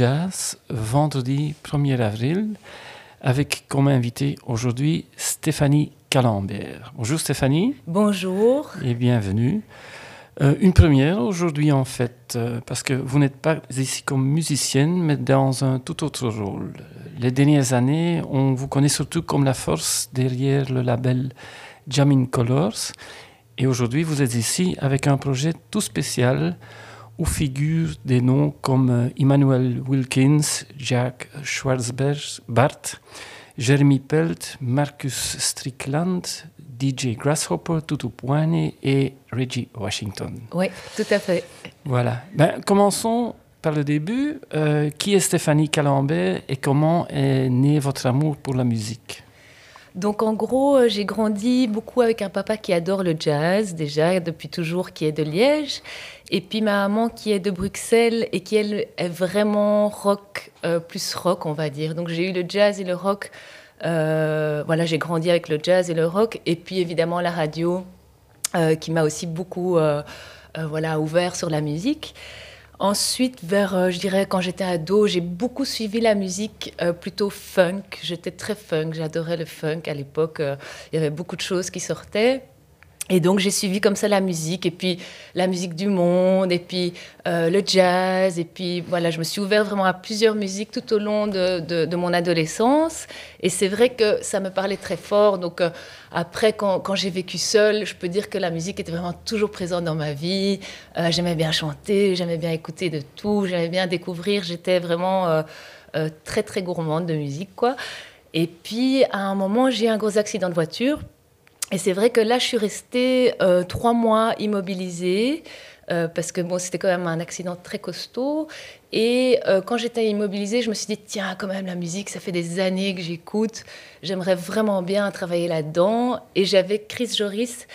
Jazz, vendredi 1er avril, avec comme invité aujourd'hui Stéphanie Calambert. Bonjour Stéphanie. Bonjour. Et bienvenue. Euh, une première aujourd'hui en fait, euh, parce que vous n'êtes pas ici comme musicienne, mais dans un tout autre rôle. Les dernières années, on vous connaît surtout comme la force derrière le label Jamin Colors. Et aujourd'hui, vous êtes ici avec un projet tout spécial où figurent des noms comme euh, Emmanuel Wilkins, Jack Schwarzbart, Jeremy Pelt, Marcus Strickland, DJ Grasshopper, Tutu Puane et Reggie Washington. Oui, tout à fait. Voilà. Ben, commençons par le début. Euh, qui est Stéphanie Calambert et comment est né votre amour pour la musique? Donc en gros, euh, j'ai grandi beaucoup avec un papa qui adore le jazz déjà depuis toujours, qui est de Liège, et puis ma maman qui est de Bruxelles et qui elle est vraiment rock, euh, plus rock on va dire. Donc j'ai eu le jazz et le rock. Euh, voilà, j'ai grandi avec le jazz et le rock, et puis évidemment la radio qui m'a aussi beaucoup voilà ouvert sur la musique. Ensuite, vers, euh, je dirais, quand j'étais ado, j'ai beaucoup suivi la musique euh, plutôt funk. J'étais très funk, j'adorais le funk à l'époque. Euh, il y avait beaucoup de choses qui sortaient. Et donc j'ai suivi comme ça la musique, et puis la musique du monde, et puis euh, le jazz, et puis voilà, je me suis ouverte vraiment à plusieurs musiques tout au long de, de, mon adolescence. Et c'est vrai que ça me parlait très fort. Donc euh, après, quand, j'ai vécu seule, je peux dire que la musique était vraiment toujours présente dans ma vie. Euh, j'aimais bien chanter, j'aimais bien écouter de tout, j'aimais bien découvrir. J'étais vraiment très très gourmande de musique, quoi. Et puis à un moment, j'ai eu un gros accident de voiture. Et c'est vrai que là, je suis restée euh, trois mois immobilisée. Euh, parce que bon, c'était quand même un accident très costaud. Et euh, quand j'étais immobilisée, je me suis dit, tiens, quand même, la musique, ça fait des années que j'écoute. J'aimerais vraiment bien travailler là-dedans. Et j'avais Chris Joris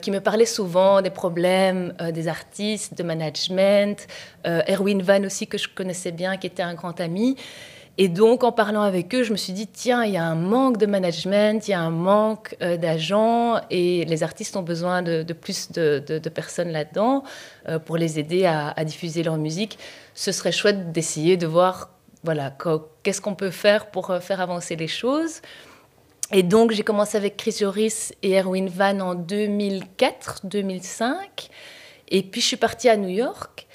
qui me parlait souvent des problèmes des artistes, de management. Erwin Van aussi, que je connaissais bien, qui était un grand ami. Et donc, en parlant avec eux, je me suis dit, tiens, il y a un manque de management, il y a un manque euh, d'agents, et les artistes ont besoin de, plus de, personnes là-dedans euh, pour les aider à, diffuser leur musique. Ce serait chouette d'essayer de voir, voilà, qu'est-ce qu'on peut faire pour euh, faire avancer les choses. Et donc, j'ai commencé avec Chris Joris et Erwin Van en 2004-2005. Et puis, je suis partie à New York.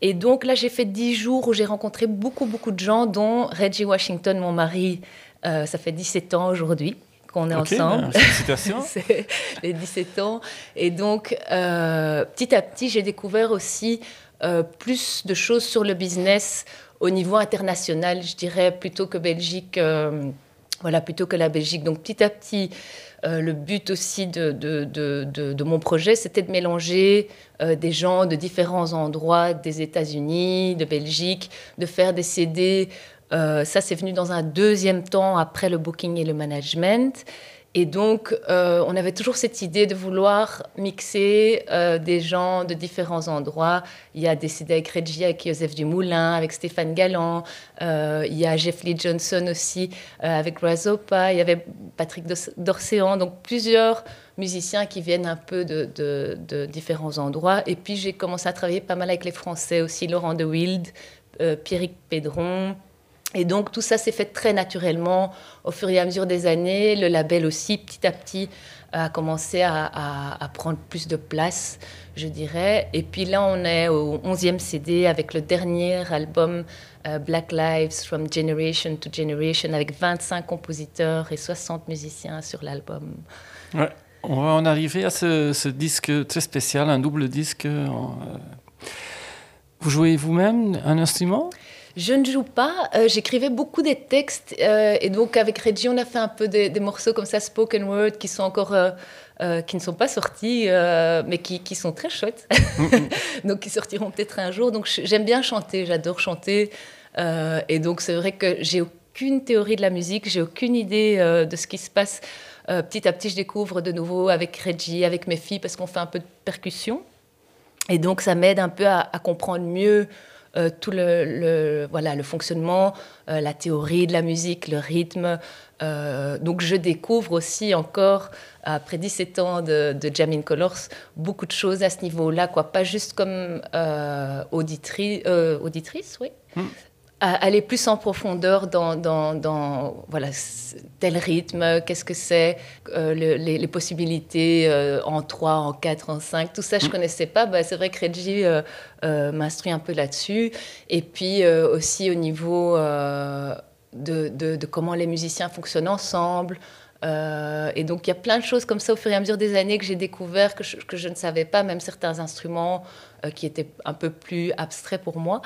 Et donc là, j'ai fait dix jours où j'ai rencontré beaucoup, beaucoup de gens, dont Reggie Washington, mon mari. Euh, ça fait 17 ans aujourd'hui qu'on est ensemble. C'est les 17 ans. Et donc, euh, petit à petit, j'ai découvert aussi euh, plus de choses sur le business au niveau international, je dirais, plutôt que Belgique. voilà, plutôt que la Belgique. Donc, petit à petit, euh, le but aussi de, mon projet, c'était de mélanger euh, des gens de différents endroits, des États-Unis, de Belgique, de faire des CD. Euh, ça, c'est venu dans un deuxième temps après le booking et le management. Et donc, euh, on avait toujours cette idée de vouloir mixer euh, des gens de différents endroits. Il y a des avec Reggie, avec Joseph Dumoulin, avec Stéphane Galland. Euh, il y a Jeff Lee Johnson aussi, avec Razopa. Il y avait Patrick d'Orséan. Donc, plusieurs musiciens qui viennent un peu de, de, différents endroits. Et puis, j'ai commencé à travailler pas mal avec les Français aussi, Laurent de Wild, Pierrick Pédron. Et donc tout ça s'est fait très naturellement au fur et à mesure des années. Le label aussi, petit à petit, a commencé à, prendre plus de place, je dirais. Et puis là, on est au 11e CD avec le dernier album euh, Black Lives from Generation to Generation avec 25 compositeurs et 60 musiciens sur l'album. Ouais, on va en arriver à ce, disque très spécial, un double disque. Euh, vous jouez vous-même un instrument? Je ne joue pas. Euh, j'écrivais beaucoup des textes. Euh, et donc, avec Reggie, on a fait un peu des, morceaux comme ça, spoken word, qui sont encore. Euh, qui ne sont pas sortis, mais qui, qui, sont très chouettes. donc, qui sortiront peut-être un jour. Donc, j'aime bien chanter, j'adore chanter. et donc, c'est vrai que j'ai aucune théorie de la musique, j'ai aucune idée de ce qui se passe. petit à petit, je découvre de nouveau avec Reggie, avec mes filles, parce qu'on fait un peu de percussion. Et donc, ça m'aide un peu à, à comprendre mieux euh, tout le, voilà, le fonctionnement, euh, la théorie de la musique, le rythme. Euh, donc je découvre aussi encore, après 17 ans de, de Jamming Colors, beaucoup de choses à ce niveau-là, quoi. Pas juste comme auditrice, auditrice, oui. Aller plus en profondeur dans, dans, dans voilà, tel rythme, qu'est-ce que c'est, euh, les, possibilités euh, en 3, en 4, en 5, tout ça je ne mm. connaissais pas. Bah, c'est vrai que Reggie euh, m'instruit un peu là-dessus. Et puis aussi au niveau de, de, de, comment les musiciens fonctionnent ensemble. et donc il y a plein de choses comme ça au fur et à mesure des années que j'ai découvert, que je, que je ne savais pas, même certains instruments qui étaient un peu plus abstraits pour moi.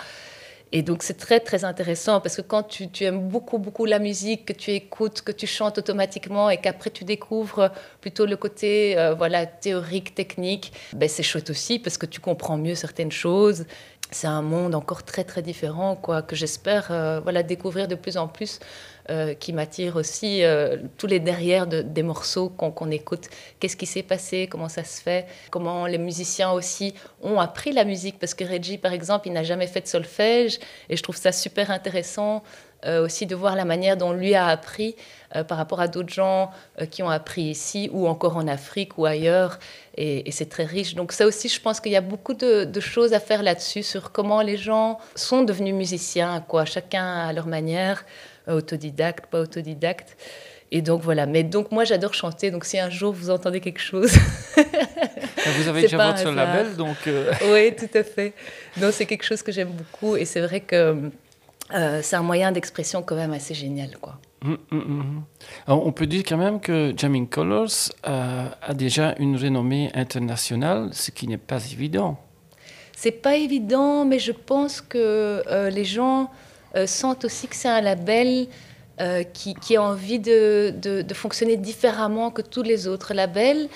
Et donc c'est très très intéressant parce que quand tu, aimes beaucoup beaucoup la musique, que tu écoutes, que tu chantes automatiquement et qu'après tu découvres plutôt le côté euh, voilà théorique, technique, ben c'est chouette aussi parce que tu comprends mieux certaines choses. C'est un monde encore très très différent quoi que j'espère euh, voilà découvrir de plus en plus euh, qui m'attire aussi, euh, tous les derrière des morceaux qu'on écoute. Qu'est-ce qui s'est passé, comment ça se fait, comment les musiciens aussi ont appris la musique, parce que Reggie, par exemple, il n'a jamais fait de solfège, et je trouve ça super intéressant euh, aussi de voir la manière dont lui a appris par rapport à d'autres gens qui ont appris ici ou encore en Afrique ou ailleurs. Et, c'est très riche. Donc ça aussi, je pense qu'il y a beaucoup de, de choses à faire là-dessus, sur comment les gens sont devenus musiciens, quoi, chacun à leur manière autodidacte, pas autodidacte. Et donc voilà. Mais donc moi j'adore chanter. Donc si un jour vous entendez quelque chose, vous avez déjà votre label, donc. Euh. Oui, tout à fait. Donc c'est quelque chose que j'aime beaucoup et c'est vrai que euh, c'est un moyen d'expression quand même assez génial, quoi. Hum, hum, hum, Alors, on peut dire quand même que Jamming Colors euh, a déjà une renommée internationale, ce qui n'est pas évident. C'est pas évident, mais je pense que les gens sentent aussi que c'est un label euh, qui, a envie de, de, fonctionner différemment que tous les autres labels.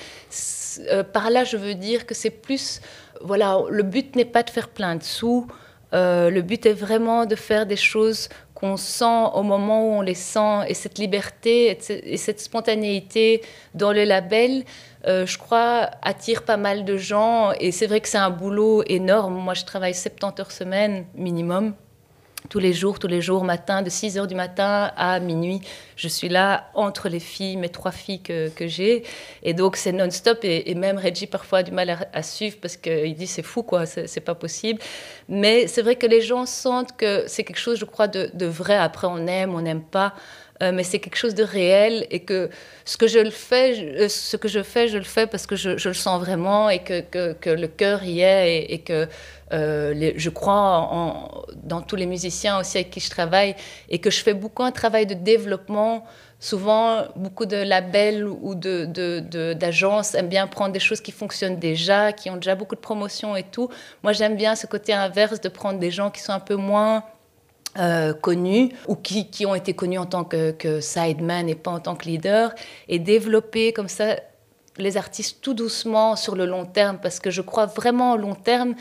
Euh, par là, je veux dire que c'est plus, voilà, le but n'est pas de faire plein de sous. le but est vraiment de faire des choses qu'on sent au moment où on les sent et cette liberté et cette spontanéité dans le label, je crois, attire pas mal de gens et c'est vrai que c'est un boulot énorme. Moi, je travaille 70 heures semaine minimum tous les jours, tous les jours, matin, de 6 heures du matin à minuit. Je suis là entre les filles, mes trois filles que, j'ai. Et donc, c'est non-stop. Et, même Reggie, parfois, a du mal à, suivre parce qu'il dit c'est fou, quoi, c'est pas possible. Mais c'est vrai que les gens sentent que c'est quelque chose, je crois, de vrai. Après, on aime, on n'aime pas. Euh, mais c'est quelque chose de réel et que ce que je le fais, euh, ce que je fais, je le fais parce que je, je le sens vraiment et que, que, que le cœur y est et, que euh, je crois dans tous les musiciens aussi avec qui je travaille et que je fais beaucoup un travail de développement. Souvent, beaucoup de labels ou d'agences de, de, aiment bien prendre des choses qui fonctionnent déjà, qui ont déjà beaucoup de promotion et tout. Moi, j'aime bien ce côté inverse de prendre des gens qui sont un peu moins euh, connus ou qui, qui, ont été connus en tant que, que, sideman et pas en tant que leader et développer comme ça les artistes tout doucement sur le long terme parce que je crois vraiment au long terme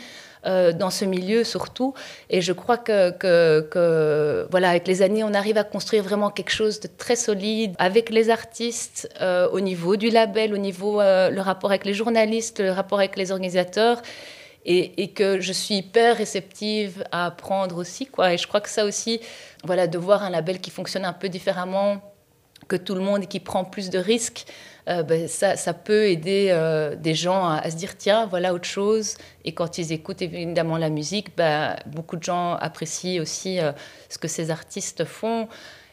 euh, dans ce milieu surtout. Et je crois que, que, voilà avec les années on arrive à construire vraiment quelque chose de très solide avec les artistes euh, au niveau du label au niveau le rapport avec les journalistes le rapport avec les organisateurs et, que je suis hyper réceptive à apprendre aussi. Et je crois que ça aussi, voilà, de voir un label qui fonctionne un peu différemment que tout le monde et qui prend plus de risques, euh, ben, ça, peut aider euh, des gens à, se dire tiens, voilà autre chose. Et quand ils écoutent évidemment la musique, ben, beaucoup de gens apprécient aussi euh, ce que ces artistes font.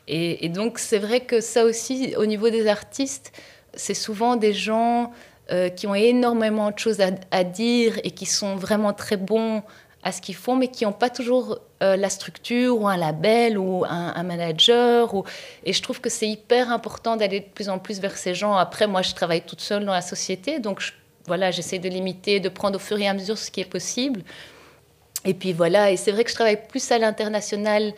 Et donc c'est vrai que ça aussi, au niveau des artistes, c'est souvent des gens euh, qui ont énormément de choses à, dire et qui sont vraiment très bons à ce qu'ils font, mais qui n'ont pas toujours euh, la structure ou un label ou un, manager. Et je trouve que c'est hyper important d'aller de plus en plus vers ces gens. Après, moi, je travaille toute seule dans la société, donc voilà, j'essaie de limiter, de prendre au fur et à mesure ce qui est possible. Et puis voilà, et c'est vrai que je travaille plus à l'international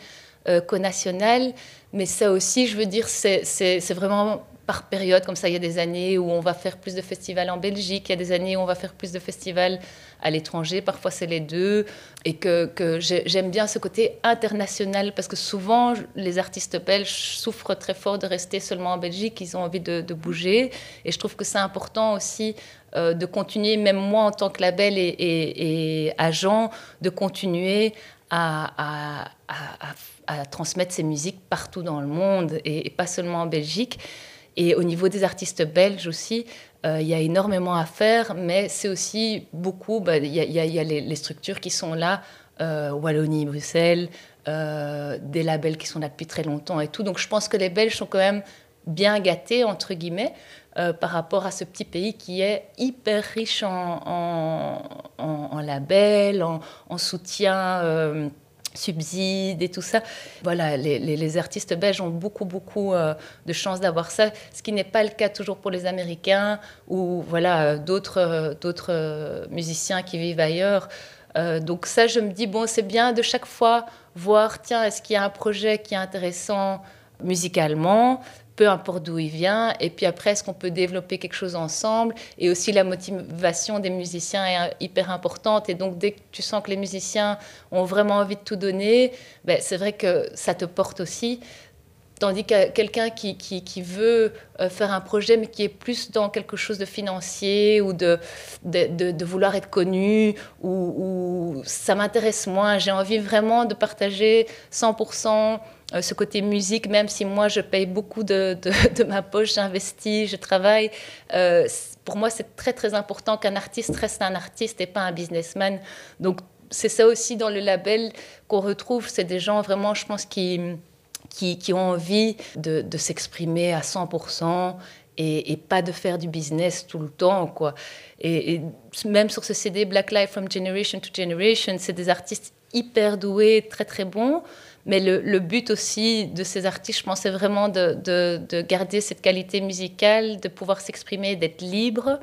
qu'au national, mais ça aussi, je veux dire, c'est vraiment par période, comme ça, il y a des années où on va faire plus de festivals en Belgique, il y a des années où on va faire plus de festivals à l'étranger, parfois c'est les deux, et que, que j'aime bien ce côté international, parce que souvent, les artistes belges souffrent très fort de rester seulement en Belgique, ils ont envie de, bouger, et je trouve que c'est important aussi euh, de continuer, même moi en tant que label et, agent, de continuer à, à, transmettre ces musiques partout dans le monde, et pas seulement en Belgique. Et au niveau des artistes belges aussi, euh, il y a énormément à faire, mais c'est aussi beaucoup, bah, il y, a les, structures qui sont là, euh, Wallonie, Bruxelles, euh, des labels qui sont là depuis très longtemps et tout. Donc je pense que les Belges sont quand même bien gâtés, entre guillemets, par rapport à ce petit pays qui est hyper riche en, labels, en, soutien subsides et tout ça. Voilà, les, artistes belges ont beaucoup, beaucoup euh, de chance d'avoir ça, ce qui n'est pas le cas toujours pour les Américains ou voilà d'autres euh, d'autres euh, musiciens qui vivent ailleurs. donc ça, je me dis, bon, c'est bien de chaque fois voir, tiens, est-ce qu'il y a un projet qui est intéressant musicalement peu importe d'où il vient. Et puis après, est-ce qu'on peut développer quelque chose ensemble Et aussi, la motivation des musiciens est hyper importante. Et donc, dès que tu sens que les musiciens ont vraiment envie de tout donner, ben, c'est vrai que ça te porte aussi. Tandis que quelqu'un qui, qui, veut euh, faire un projet, mais qui est plus dans quelque chose de financier ou de, de, vouloir être connu, ou ça m'intéresse moins, j'ai envie vraiment de partager 100% euh, ce côté musique, même si moi je paye beaucoup de, de, ma poche, j'investis, je travaille, euh, pour moi c'est très très important qu'un artiste reste un artiste et pas un businessman. Donc c'est ça aussi dans le label qu'on retrouve, c'est des gens vraiment, je pense, qui, qui, qui ont envie de, de s'exprimer à 100% et, et, pas de faire du business tout le temps. Quoi. Et, et, même sur ce CD Black Life from Generation to Generation, c'est des artistes hyper doués, très très bons, mais le, but aussi de ces artistes, je pense, vraiment de, garder cette qualité musicale, de pouvoir s'exprimer, d'être libre,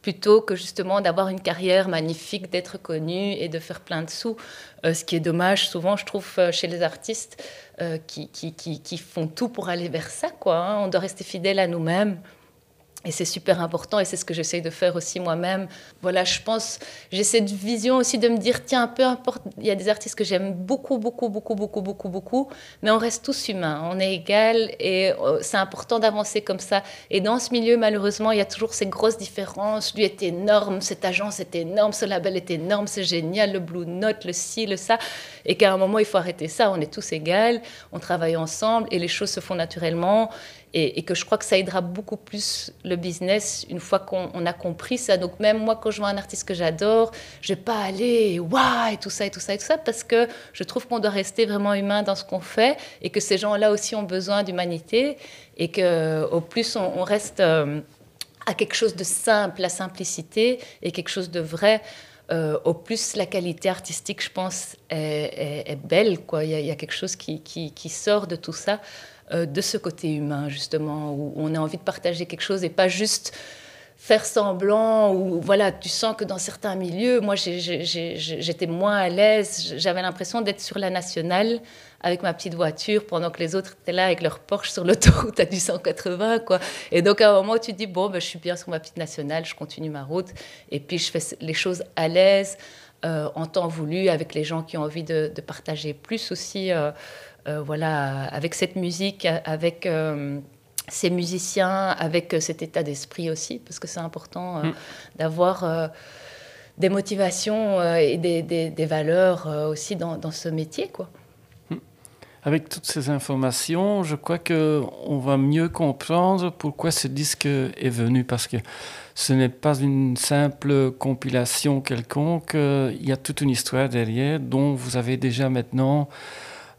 plutôt que justement d'avoir une carrière magnifique, d'être connu et de faire plein de sous. Euh, ce qui est dommage, souvent, je trouve, euh, chez les artistes euh, qui, font tout pour aller vers ça. Hein. On doit rester fidèle à nous-mêmes. Et c'est super important et c'est ce que j'essaye de faire aussi moi-même. Voilà, je pense, j'ai cette vision aussi de me dire, tiens, peu importe, il y a des artistes que j'aime beaucoup, beaucoup, beaucoup, beaucoup, beaucoup, beaucoup, mais on reste tous humains, on est égal et euh, c'est important d'avancer comme ça. Et dans ce milieu, malheureusement, il y a toujours ces grosses différences. Lui est énorme, cette agence est énorme, ce label est énorme, c'est génial, le Blue Note, le ci, le ça. Et qu'à un moment, il faut arrêter ça, on est tous égaux, on travaille ensemble et les choses se font naturellement et, que je crois que ça aidera beaucoup plus le business une fois qu'on a compris ça. Donc même moi, quand je vois un artiste que j'adore, je vais pas aller waouh et tout ça et tout ça et tout ça parce que je trouve qu'on doit rester vraiment humain dans ce qu'on fait et que ces gens-là aussi ont besoin d'humanité et que au plus on, reste euh, à quelque chose de simple, la simplicité et quelque chose de vrai. Euh, au plus la qualité artistique, je pense, est, belle. Quoi. Il, y a, quelque chose qui, sort de tout ça. Euh, de ce côté humain, justement, où on a envie de partager quelque chose et pas juste faire semblant ou voilà, tu sens que dans certains milieux, moi j'étais moins à l'aise, j'avais l'impression d'être sur la nationale avec ma petite voiture pendant que les autres étaient là avec leur Porsche sur l'autoroute à du 180 quoi. Et donc à un moment tu dis bon ben, je suis bien sur ma petite nationale, je continue ma route et puis je fais les choses à l'aise euh, en temps voulu avec les gens qui ont envie de, partager plus aussi. Euh, voilà, avec cette musique, avec euh, ces musiciens, avec euh, cet état d'esprit aussi, parce que c'est important mm. d'avoir des motivations et des, valeurs aussi dans, ce métier. Quoi. Mm. Avec toutes ces informations, je crois qu'on va mieux comprendre pourquoi ce disque est venu, parce que ce n'est pas une simple compilation quelconque, il y a toute une histoire derrière dont vous avez déjà maintenant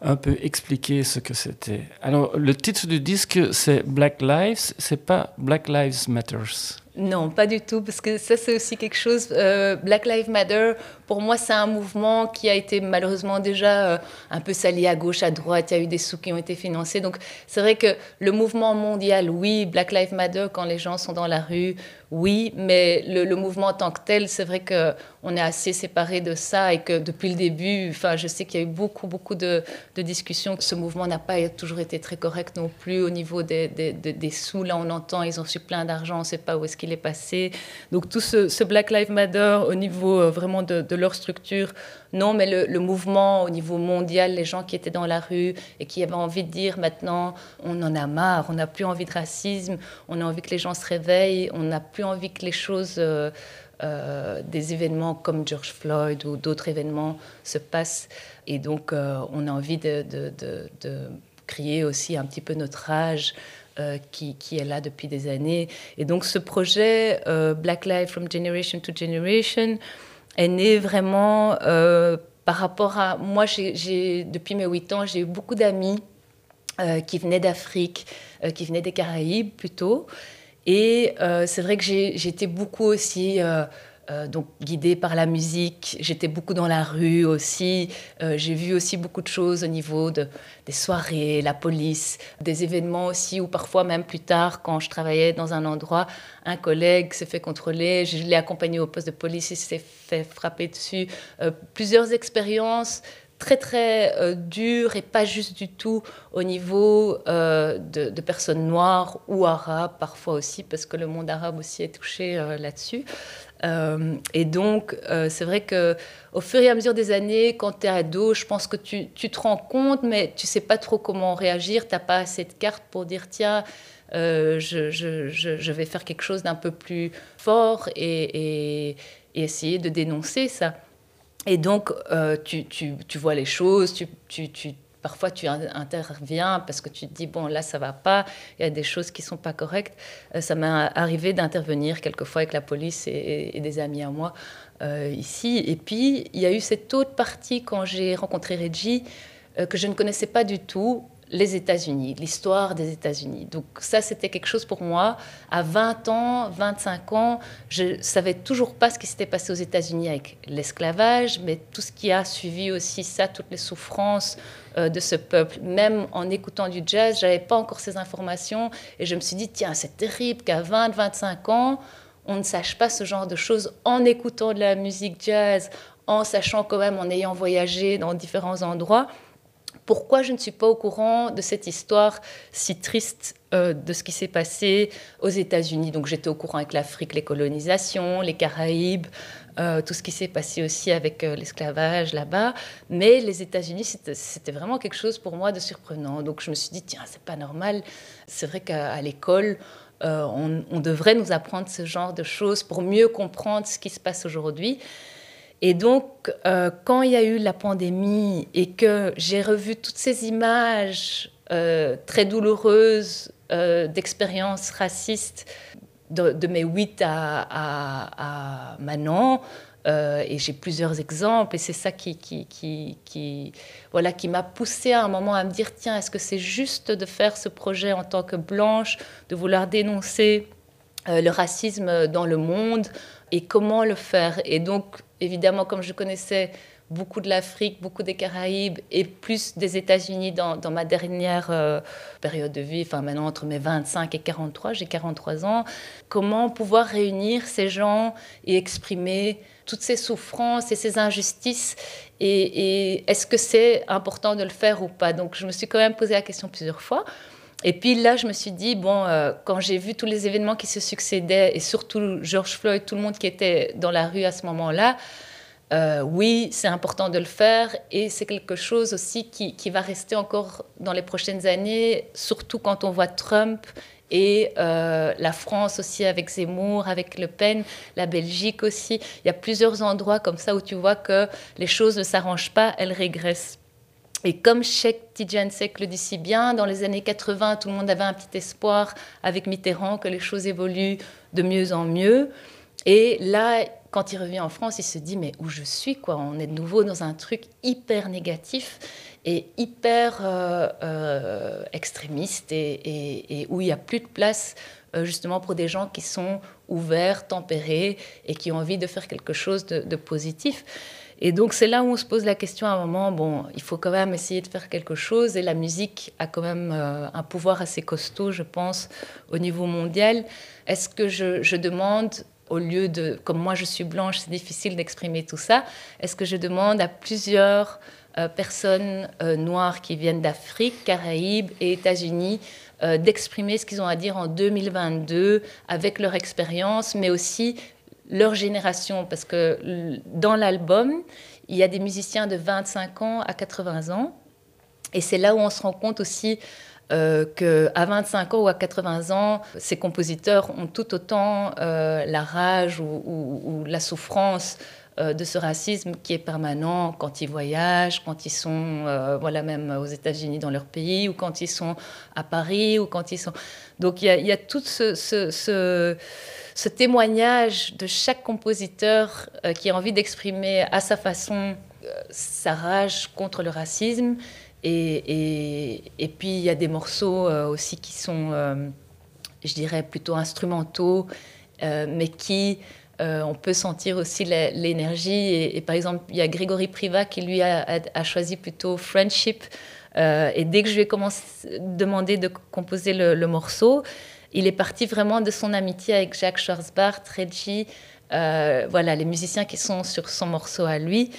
un peu expliquer ce que c'était. Alors, le titre du disque, c'est Black Lives, c'est pas Black Lives Matters. Non, pas du tout, parce que ça c'est aussi quelque chose. Euh, Black Lives Matter, pour moi, c'est un mouvement qui a été malheureusement déjà euh, un peu sali à gauche, à droite. Il y a eu des sous qui ont été financés. Donc c'est vrai que le mouvement mondial, oui, Black Lives Matter, quand les gens sont dans la rue, oui, mais le, mouvement en tant que tel, c'est vrai qu'on est assez séparé de ça et que depuis le début, enfin, je sais qu'il y a eu beaucoup, beaucoup de, discussions. Ce mouvement n'a pas toujours été très correct non plus au niveau des, sous. Là, on entend, ils ont reçu plein d'argent, on ne sait pas où est-ce qu'il est passé. Donc tout ce, Black Lives Matter au niveau euh, vraiment de, leur structure, non, mais le, mouvement au niveau mondial, les gens qui étaient dans la rue et qui avaient envie de dire maintenant, on en a marre, on n'a plus envie de racisme, on a envie que les gens se réveillent, on n'a plus envie que les choses, euh, euh, des événements comme George Floyd ou d'autres événements se passent. Et donc, on a envie de, de, crier aussi un petit peu notre rage. Qui, qui, est là depuis des années. Et donc ce projet Black Lives from Generation to Generation est né vraiment par rapport à... Moi, depuis mes 8 ans, j'ai eu beaucoup d'amis qui venaient d'Afrique, qui venaient des Caraïbes plutôt, et euh, c'est vrai que j'ai été beaucoup aussi euh, euh, donc guidée par la musique. J'étais beaucoup dans la rue aussi. j'ai vu aussi beaucoup de choses au niveau de, des soirées, la police, des événements aussi, ou parfois même plus tard, quand je travaillais dans un endroit, un collègue s'est fait contrôler. Je l'ai accompagné au poste de police, il s'est fait frapper dessus. plusieurs expériences très très euh, dur et pas juste du tout au niveau euh, de, personnes noires ou arabes parfois aussi parce que le monde arabe aussi est touché euh, là-dessus. Et donc c'est vrai que au fur et à mesure des années, quand tu es ado, je pense que tu, te rends compte, mais tu sais pas trop comment réagir. T'as pas assez de cartes pour dire tiens. je, je, vais faire quelque chose d'un peu plus fort et, essayer de dénoncer ça. Et donc, euh, tu, tu, vois les choses, tu, parfois tu interviens parce que tu te dis, bon, là, ça va pas, il y a des choses qui sont pas correctes. Euh, ça m'est arrivé d'intervenir quelquefois avec la police et, des amis à moi euh, ici. Et puis, il y a eu cette autre partie quand j'ai rencontré Reggie que je ne connaissais pas du tout les États-Unis, l'histoire des États-Unis. Donc ça, c'était quelque chose pour moi. À 20 ans, 25 ans, je savais toujours pas ce qui s'était passé aux États-Unis avec l'esclavage, mais tout ce qui a suivi aussi ça, toutes les souffrances euh, de ce peuple. Même en écoutant du jazz, j'avais pas encore ces informations et je me suis dit tiens, c'est terrible qu'à 20, 25 ans, on ne sache pas ce genre de choses en écoutant de la musique jazz, en sachant quand même, en ayant voyagé dans différents endroits pourquoi je ne suis pas au courant de cette histoire si triste euh, de ce qui s'est passé aux États-Unis. Donc j'étais au courant avec l'Afrique, les colonisations, les Caraïbes, euh, tout ce qui s'est passé aussi avec euh, l'esclavage là-bas. Mais les États-Unis, c'était vraiment quelque chose pour moi de surprenant. Donc je me suis dit, tiens, c'est pas normal. C'est vrai qu'à l'école, on, on devrait nous apprendre ce genre de choses pour mieux comprendre ce qui se passe aujourd'hui. Et donc, euh, quand il y a eu la pandémie et que j'ai revu toutes ces images euh, très douloureuses euh, d'expériences racistes de, mes 8 à, à, maintenant, et j'ai plusieurs exemples, et c'est ça qui, qui, qui, qui voilà, qui m'a poussé à un moment à me dire, tiens, est-ce que c'est juste de faire ce projet en tant que blanche, de vouloir dénoncer le racisme dans le monde, et comment le faire? Et donc, évidemment, comme je connaissais beaucoup de l'Afrique, beaucoup des Caraïbes et plus des États-Unis dans, ma dernière euh, période de vie, enfin maintenant entre mes 25 et 43, j'ai 43 ans, comment pouvoir réunir ces gens et exprimer toutes ces souffrances et ces injustices et, et est-ce que c'est important de le faire ou pas? Donc je me suis quand même posé la question plusieurs fois. Et puis là, je me suis dit, bon, euh, quand j'ai vu tous les événements qui se succédaient, et surtout George Floyd, tout le monde qui était dans la rue à ce moment-là, euh, oui, c'est important de le faire et c'est quelque chose aussi qui, va rester encore dans les prochaines années, surtout quand on voit Trump et euh, la France aussi avec Zemmour, avec Le Pen, la Belgique aussi. Il y a plusieurs endroits comme ça où tu vois que les choses ne s'arrangent pas, elles régressent. Et comme Sheikh Tijansek le dit si bien, dans les années 80, tout le monde avait un petit espoir avec Mitterrand que les choses évoluent de mieux en mieux. Et là, quand il revient en France, il se dit mais où je suis quoi? On est de nouveau dans un truc hyper négatif. est hyper extrémiste et, où il n'y a plus de place justement pour des gens qui sont ouverts, tempérés et qui ont envie de faire quelque chose de positif. Et donc c'est là où on se pose la question à un moment, bon, il faut quand même essayer de faire quelque chose et la musique a quand même euh, un pouvoir assez costaud, je pense, au niveau mondial. Est-ce que je, demande, au lieu de, comme moi je suis blanche, c'est difficile d'exprimer tout ça, est-ce que je demande à plusieurs euh, personnes euh, noires qui viennent d'Afrique, Caraïbes et États-Unis d'exprimer ce qu'ils ont à dire en 2022 avec leur expérience, mais aussi leur génération, parce que dans l'album, il y a des musiciens de 25 ans à 80 ans, et c'est là où on se rend compte aussi euh, qu'à 25 ans ou à 80 ans, ces compositeurs ont tout autant euh, la rage ou, la souffrance euh, de ce racisme qui est permanent quand ils voyagent, quand ils sont, euh, voilà, même aux États-Unis dans leur pays, ou quand ils sont à Paris, ou quand ils sont. Donc il y a, tout ce, ce, témoignage de chaque compositeur euh, qui a envie d'exprimer à sa façon sa rage contre le racisme. Et, puis il y a des morceaux aussi qui sont, je dirais, plutôt instrumentaux, mais qui euh, on peut sentir aussi l'énergie. Et, par exemple, il y a Grégory Priva qui lui a, choisi plutôt Friendship. Euh, et dès que je lui ai demandé de composer le, morceau, il est parti vraiment de son amitié avec Jacques Schwarzbart, Reggie, euh, voilà, les musiciens qui sont sur son morceau à lui.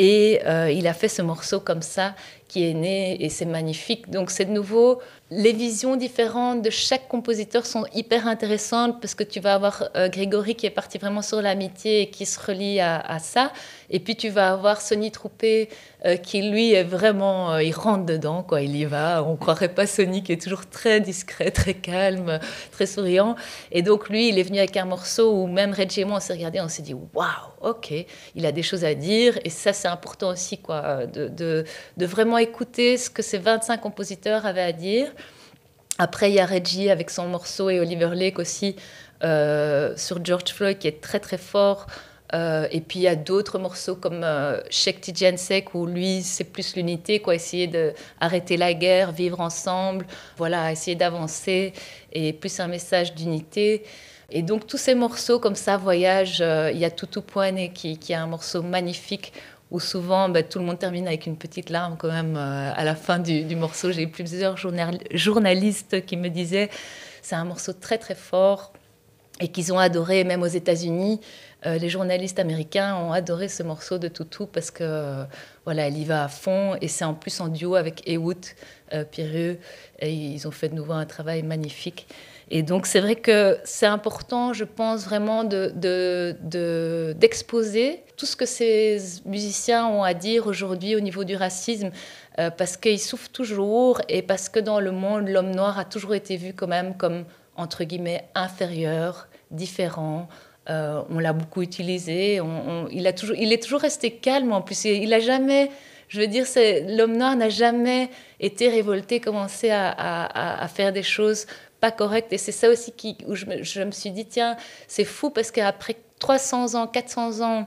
Et il a fait ce morceau comme ça qui est né et c'est magnifique. Donc c'est de nouveau les visions différentes de chaque compositeur sont hyper intéressantes parce que tu vas avoir euh, Grégory qui est parti vraiment sur l'amitié et qui se relie à, ça. Et puis tu vas avoir Sonny Troupé euh, qui lui est vraiment, euh, il rentre dedans, quoi, il y va. On croirait pas Sonny qui est toujours très discret, très calme, très souriant. Et donc lui, il est venu avec un morceau où même Reggie et moi on s'est regardé, on s'est dit waouh, ok, il a des choses à dire. Et ça c'est important aussi, quoi, de, de, de vraiment écouter ce que ces 25 compositeurs avaient à dire. Après, il y a Reggie avec son morceau et Oliver Lake aussi euh, sur George Floyd qui est très très fort. Euh, et puis il y a d'autres morceaux comme euh, Shekti Jensek où lui c'est plus l'unité, quoi, essayer d'arrêter la guerre, vivre ensemble, voilà, essayer d'avancer et plus un message d'unité. Et donc tous ces morceaux comme ça, Voyage, euh, il y a Tutu Poine qui, qui a un morceau magnifique où souvent bah, tout le monde termine avec une petite larme quand même euh, à la fin du, morceau. J'ai eu plusieurs journalistes qui me disaient c'est un morceau très très fort et qu'ils ont adoré, même aux États-Unis. Euh, les journalistes américains ont adoré ce morceau de Toutou parce que voilà, elle y va à fond et c'est en plus en duo avec Ewood euh, Pireux et ils ont fait de nouveau un travail magnifique. Et donc c'est vrai que c'est important, je pense vraiment d'exposer de, de, tout ce que ces musiciens ont à dire aujourd'hui au niveau du racisme, euh, parce qu'ils souffrent toujours et parce que dans le monde, l'homme noir a toujours été vu quand même comme, entre guillemets, inférieur, différent. Euh, on l'a beaucoup utilisé, il, a toujours, il est toujours resté calme en plus, il n'a jamais... Je veux dire, l'homme noir n'a jamais été révolté, commencé à, à, à faire des choses pas correctes. Et c'est ça aussi qui, où je me, je me suis dit, tiens, c'est fou parce qu'après 300 ans, 400 ans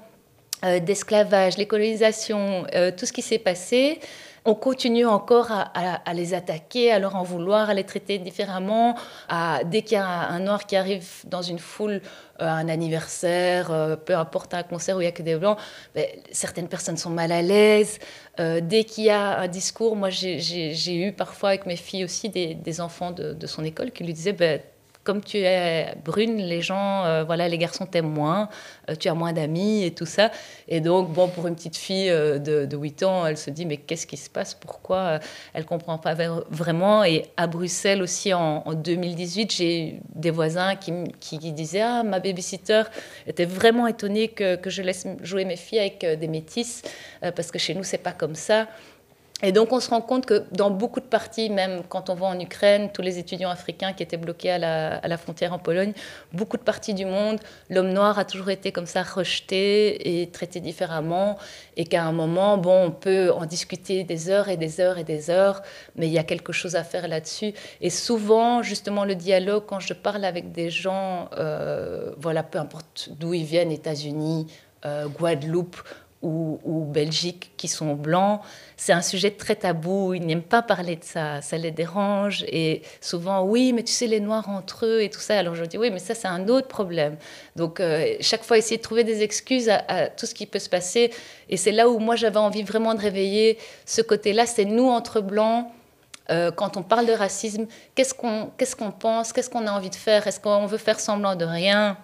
euh, d'esclavage, les colonisations, euh, tout ce qui s'est passé, on continue encore à, les attaquer, à leur en vouloir, à les traiter différemment. À, dès qu'il y a un, noir qui arrive dans une foule, euh, un anniversaire, peu importe un concert où il n'y a que des blancs, ben, certaines personnes sont mal à l'aise. dès qu'il y a un discours, moi j'ai eu parfois avec mes filles aussi des, enfants de, son école qui lui disaient ben, comme tu es brune, les gens, euh, voilà, les garçons t'aiment moins, euh, tu as moins d'amis et tout ça. Et donc, bon, pour une petite fille euh, de, 8 ans, elle se dit, mais qu'est-ce qui se passe? Pourquoi Elle comprend pas vraiment? Et à Bruxelles aussi, en, 2018, j'ai des voisins qui, disaient, ah, ma babysitter était vraiment étonnée que, que, je laisse jouer mes filles avec des métisses, parce que chez nous, c'est pas comme ça. Et donc on se rend compte que dans beaucoup de parties, même quand on va en Ukraine, tous les étudiants africains qui étaient bloqués à la, frontière en Pologne, beaucoup de parties du monde, l'homme noir a toujours été comme ça rejeté et traité différemment, et qu'à un moment, bon, on peut en discuter des heures et des heures et des heures, mais il y a quelque chose à faire là-dessus. Et souvent, justement, le dialogue, quand je parle avec des gens, euh, voilà, peu importe d'où ils viennent, États-Unis, euh, Guadeloupe, ou, Belgique qui sont blancs. C'est un sujet très tabou, ils n'aiment pas parler de ça, ça les dérange. Et souvent, oui, mais tu sais, les Noirs entre eux et tout ça. Alors je dis, oui, mais ça, c'est un autre problème. Donc euh, chaque fois, essayer de trouver des excuses à, tout ce qui peut se passer. Et c'est là où moi, j'avais envie vraiment de réveiller ce côté-là. C'est nous, entre blancs, euh, quand on parle de racisme, qu'est-ce qu'on qu'est-ce qu'on pense, qu'est-ce qu'on a envie de faire, est-ce qu'on veut faire semblant de rien?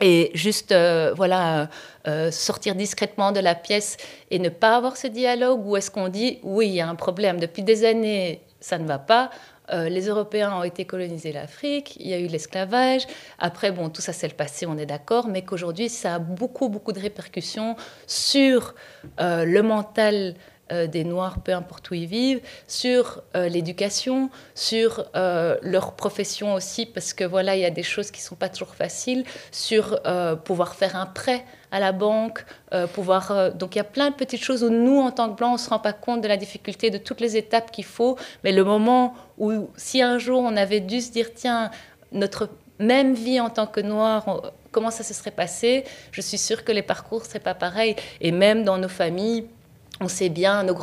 Et juste euh, voilà euh, sortir discrètement de la pièce et ne pas avoir ce dialogue ou est-ce qu'on dit oui il y a un problème. Depuis des années ça ne va pas. Euh, les Européens ont été colonisés l'Afrique, il y a eu l'esclavage. Après, bon, tout ça c'est le passé, on est d'accord, mais qu'aujourd'hui, ça a beaucoup, beaucoup de répercussions sur le mental euh, des Noirs, peu importe où ils vivent, sur euh, l'éducation, sur euh, leur profession aussi, parce que voilà, il y a des choses qui ne sont pas toujours faciles, sur pouvoir faire un prêt à la banque, pouvoir... donc il y a plein de petites choses où nous, en tant que Blancs, on ne se rend pas compte de la difficulté de toutes les étapes qu'il faut, mais le moment où, si un jour on avait dû se dire, tiens, notre même vie en tant que Noir, comment ça se serait passé, je suis sûre que les parcours ne seraient pas pareils, et même dans nos familles on sait bien, nos,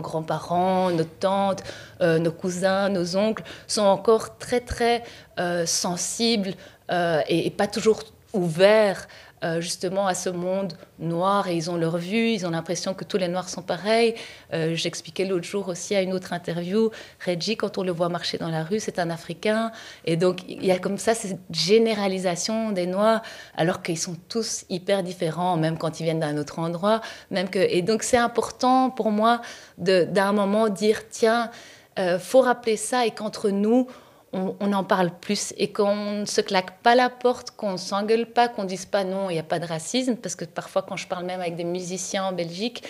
grands-parents, nos tantes, euh, nos cousins, nos oncles sont encore très très euh, sensibles euh, et, pas toujours ouverts euh, justement à ce monde noir et ils ont leur vue, ils ont l'impression que tous les noirs sont pareils. Euh, j'expliquais l'autre jour aussi à une autre interview, Reggie, quand on le voit marcher dans la rue, c'est un Africain. Et donc il y a comme ça cette généralisation des noirs alors qu'ils sont tous hyper différents, même quand ils viennent d'un autre endroit. Même que... Et donc c'est important pour moi d'un moment dire, tiens, euh, faut rappeler ça et qu'entre nous, on, en parle plus. Et qu'on ne se claque pas la porte, qu'on ne s'engueule pas, qu'on ne dise pas non, il n'y a pas de racisme, parce que parfois quand je parle même avec des musiciens en Belgique,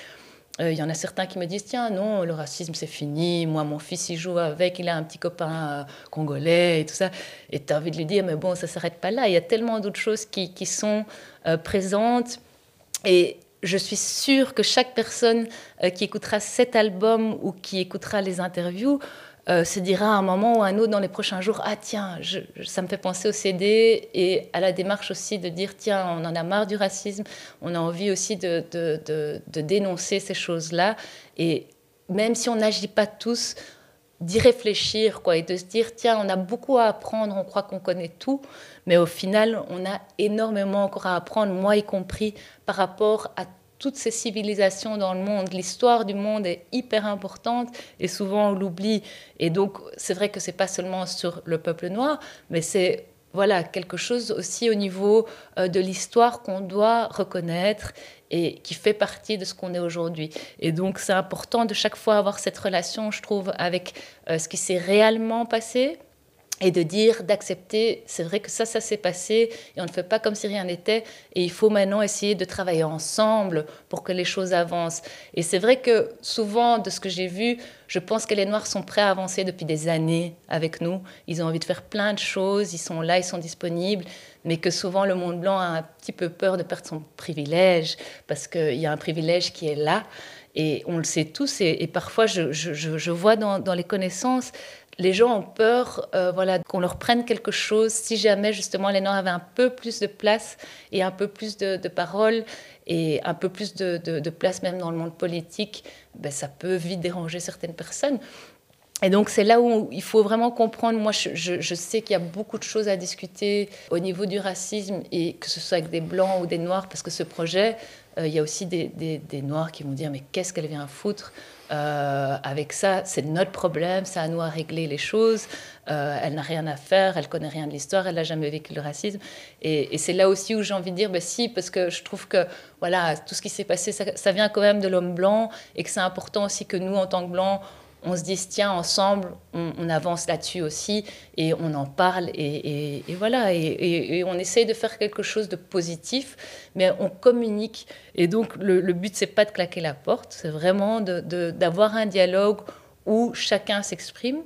euh, il y en a certains qui me disent tiens non le racisme c'est fini. Moi mon fils il joue avec il a un petit copain euh, congolais et tout ça. Et tu as envie de lui dire mais bon ça s'arrête pas là. Il y a tellement d'autres choses qui, sont euh, présentes. Et je suis sûre que chaque personne qui écoutera cet album ou qui écoutera les interviews euh, se dira à un moment ou à un autre dans les prochains jours Ah, tiens, ça me fait penser au CD et à la démarche aussi de dire Tiens, on en a marre du racisme, on a envie aussi de, de, de, dénoncer ces choses-là. Et même si on n'agit pas tous, d'y réfléchir quoi, et de se dire Tiens, on a beaucoup à apprendre, on croit qu'on connaît tout, mais au final, on a énormément encore à apprendre, moi y compris, par rapport à toutes ces civilisations dans le monde. L'histoire du monde est hyper importante et souvent on l'oublie. Et donc, c'est vrai que c'est pas seulement sur le peuple noir, mais c'est voilà quelque chose aussi au niveau euh, de l'histoire qu'on doit reconnaître et qui fait partie de ce qu'on est aujourd'hui. Et donc, c'est important de chaque fois avoir cette relation, je trouve, avec euh, ce qui s'est réellement passé, et de dire, d'accepter, c'est vrai que ça, ça s'est passé et on ne fait pas comme si rien n'était et il faut maintenant essayer de travailler ensemble pour que les choses avancent. Et c'est vrai que souvent, de ce que j'ai vu, je pense que les Noirs sont prêts à avancer depuis des années avec nous. Ils ont envie de faire plein de choses, ils sont là, ils sont disponibles, mais que souvent le monde blanc a un petit peu peur de perdre son privilège parce qu'il y a un privilège qui est là. Et on le sait tous, et, parfois je, vois dans les connaissances les gens ont peur euh, voilà, qu'on leur prenne quelque chose si jamais justement les Noirs avaient un peu plus de place et un peu plus de, parole et un peu plus de, place même dans le monde politique, ben, ça peut vite déranger certaines personnes. Et donc c'est là où il faut vraiment comprendre, moi je, sais qu'il y a beaucoup de choses à discuter au niveau du racisme, et que ce soit avec des blancs ou des noirs, parce que ce projet, il y a aussi des, des noirs qui vont dire mais qu'est-ce qu'elle vient foutre euh, avec ça, c'est notre problème, c'est à nous à régler les choses. Euh, elle n'a rien à faire, elle connaît rien de l'histoire, elle n'a jamais vécu le racisme. Et, c'est là aussi où j'ai envie de dire, ben si, parce que je trouve que voilà, tout ce qui s'est passé, ça, ça, vient quand même de l'homme blanc et que c'est important aussi que nous, en tant que blancs, on se dise, tiens, ensemble, on, avance là-dessus aussi, et on en parle, et, voilà, et, on essaye de faire quelque chose de positif, mais on communique. Et donc, le, le but, c'est pas de claquer la porte, c'est vraiment d'avoir un dialogue où chacun s'exprime,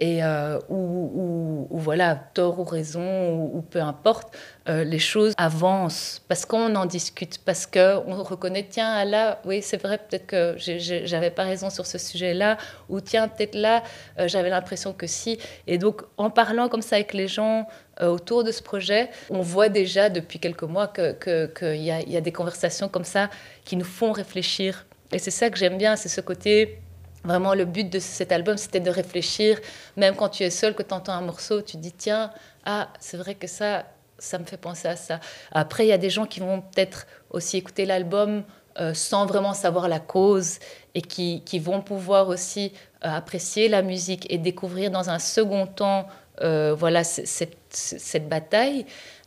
et euh, ou, voilà, tort ou raison, ou, peu importe, euh, les choses avancent parce qu'on en discute, parce qu'on reconnaît, tiens, là, oui, c'est vrai, peut-être que j'avais pas raison sur ce sujet-là, ou tiens, peut-être là, euh, j'avais l'impression que si. Et donc, en parlant comme ça avec les gens autour de ce projet, on voit déjà depuis quelques mois qu'il y a des conversations comme ça qui nous font réfléchir. Et c'est ça que j'aime bien, c'est ce côté Vraiment, le but de cet album, c'était de réfléchir, même quand tu es seul, que tu entends un morceau, tu dis, tiens, ah, c'est vrai que ça, ça me fait penser à ça. Après, il y a des gens qui vont peut-être aussi écouter l'album euh, sans vraiment savoir la cause et qui, qui vont pouvoir aussi euh, apprécier la musique et découvrir dans un second temps euh, voilà, cette, cette bataille.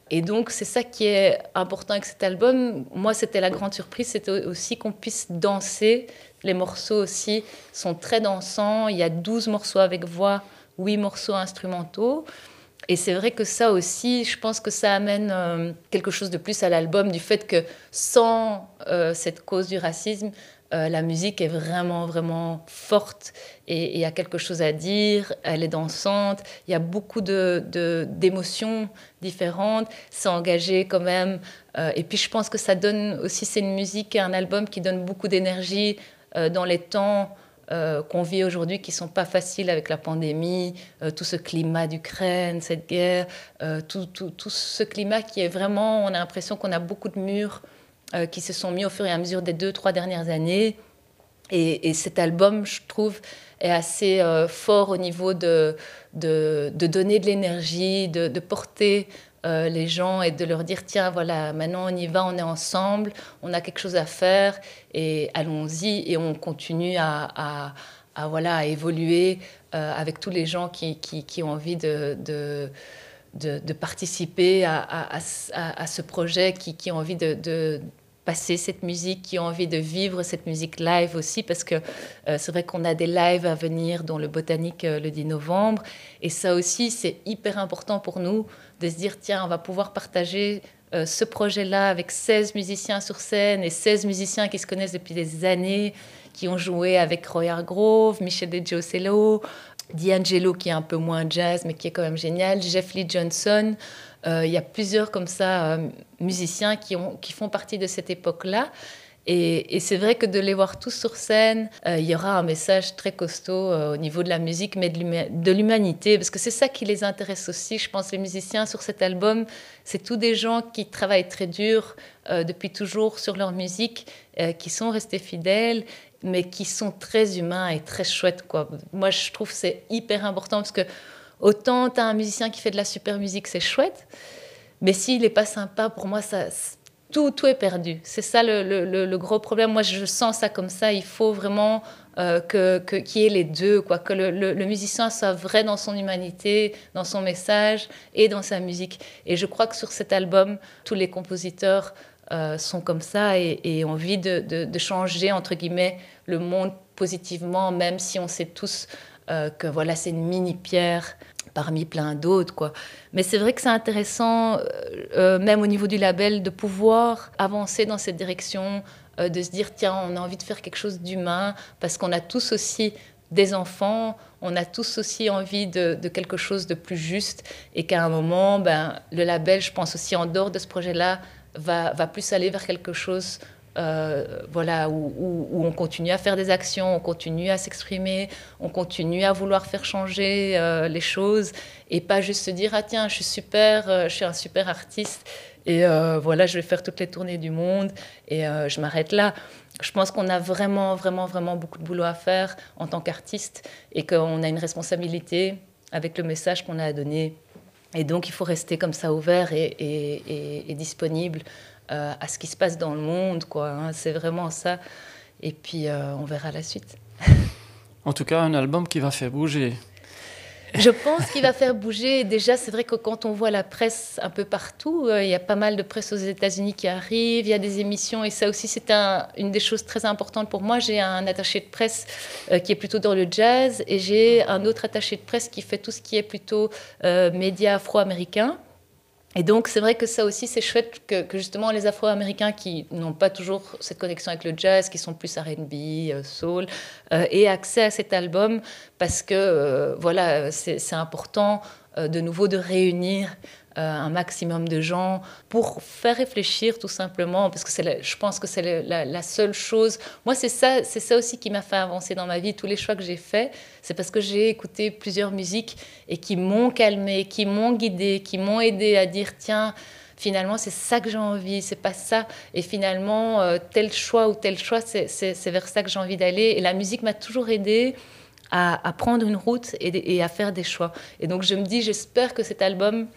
Et donc, c'est ça qui est important avec cet album. Moi, c'était la grande surprise, c'était aussi qu'on puisse danser. Les morceaux aussi sont très dansants. Il y a 12 morceaux avec voix, 8 morceaux instrumentaux. Et c'est vrai que ça aussi, je pense que ça amène euh, quelque chose de plus à l'album, du fait que sans euh, cette cause du racisme, euh, la musique est vraiment, vraiment forte et a quelque chose à dire, elle est dansante, il y a beaucoup d'émotions de, différentes, c'est engagé quand même. Et puis je pense que ça donne aussi, c'est une musique un album qui donne beaucoup d'énergie dans les temps qu'on vit aujourd'hui qui sont pas faciles avec la pandémie, tout ce climat d'Ukraine, cette guerre, tout, tout, tout, ce climat qui est vraiment, on a l'impression qu'on a beaucoup de murs euh, qui se sont mis au fur et à mesure des deux, trois dernières années. Et, cet album, je trouve, est assez euh, fort au niveau de, de, donner de l'énergie, de, porter euh, les gens et de leur dire, tiens, voilà, maintenant on y va, on est ensemble, on a quelque chose à faire, et allons-y, et on continue à, voilà, à évoluer avec tous les gens qui, qui, ont envie de, de participer à, à, ce projet, qui, qui ont envie de, passer cette musique, qui ont envie de vivre cette musique live aussi, parce que euh, c'est vrai qu'on a des lives à venir, dont le Botanique euh, le 10 novembre. Et ça aussi, c'est hyper important pour nous de se dire, tiens, on va pouvoir partager euh, ce projet-là avec 16 musiciens sur scène et 16 musiciens qui se connaissent depuis des années, qui ont joué avec Roy Hargrove, Michel De Giocello, D'Angelo qui est un peu moins jazz, mais qui est quand même génial, Jeff Lee Johnson. Euh, il y a plusieurs comme ça euh, musiciens qui, ont, qui font partie de cette époque-là. Et, c'est vrai que de les voir tous sur scène, euh, il y aura un message très costaud au niveau de la musique, mais de l'humanité, parce que c'est ça qui les intéresse aussi. Je pense les musiciens sur cet album, c'est tous des gens qui travaillent très dur depuis toujours sur leur musique, qui sont restés fidèles, mais qui sont très humains et très chouettes. Moi, je trouve c'est hyper important parce que Autant tu as un musicien qui fait de la super musique, c'est chouette, mais s'il n'est pas sympa, pour moi, ça, tout, tout est perdu. C'est ça le, gros problème. Moi, je sens ça comme ça. Il faut vraiment euh, que, qu'il y ait les deux, quoi. que le, musicien soit vrai dans son humanité, dans son message et dans sa musique. Et je crois que sur cet album, tous les compositeurs euh, sont comme ça et, ont envie de, changer, entre guillemets, le monde positivement, même si on sait tous euh, que voilà, c'est une mini-pierre parmi plein d'autres. quoi. Mais c'est vrai que c'est intéressant, euh, euh, même au niveau du label, de pouvoir avancer dans cette direction, de se dire, tiens, on a envie de faire quelque chose d'humain, parce qu'on a tous aussi des enfants, on a tous aussi envie de, quelque chose de plus juste, et qu'à un moment, ben, le label, je pense aussi en dehors de ce projet-là, va, va plus aller vers quelque chose euh, voilà, où, on continue à faire des actions, on continue à s'exprimer, on continue à vouloir faire changer euh, les choses et pas juste se dire ah tiens je suis super, euh, je suis un super artiste et voilà je vais faire toutes les tournées du monde et je m'arrête là. Je pense qu'on a vraiment vraiment vraiment beaucoup de boulot à faire en tant qu'artiste et qu'on a une responsabilité avec le message qu'on a à donner. Et donc il faut rester comme ça ouvert et, et disponible euh, à ce qui se passe dans le monde. quoi. Hein. C'est vraiment ça. Et puis, euh, on verra la suite. en tout cas, un album qui va faire bouger. Je pense qu'il va faire bouger. Déjà, c'est vrai que quand on voit la presse un peu partout, euh, il y a pas mal de presse aux États-Unis qui arrive, il y a des émissions, et ça aussi, c'est un, une des choses très importantes pour moi. J'ai un attaché de presse qui est plutôt dans le jazz, et j'ai un autre attaché de presse qui fait tout ce qui est plutôt médias afro-américains. Et donc, c'est vrai que ça aussi, c'est chouette que, justement les Afro-Américains qui n'ont pas toujours cette connexion avec le jazz, qui sont plus RB, euh, soul, euh, aient accès à cet album parce que, euh, voilà, c'est important de nouveau de réunir un maximum de gens pour faire réfléchir tout simplement, parce que je pense que c'est la, seule chose. Moi, c'est ça, c'est ça aussi qui m'a fait avancer dans ma vie. Tous les choix que j'ai faits, c'est parce que j'ai écouté plusieurs musiques et qui m'ont calmé, qui m'ont guidé, qui m'ont aidé à dire tiens finalement c'est ça que j'ai envie, c'est pas ça. Et finalement, euh, tel choix ou tel choix, c'est vers ça que j'ai envie d'aller. Et la musique m'a toujours aidé à, prendre une route et, à faire des choix. Et donc je me dis, j'espère que cet album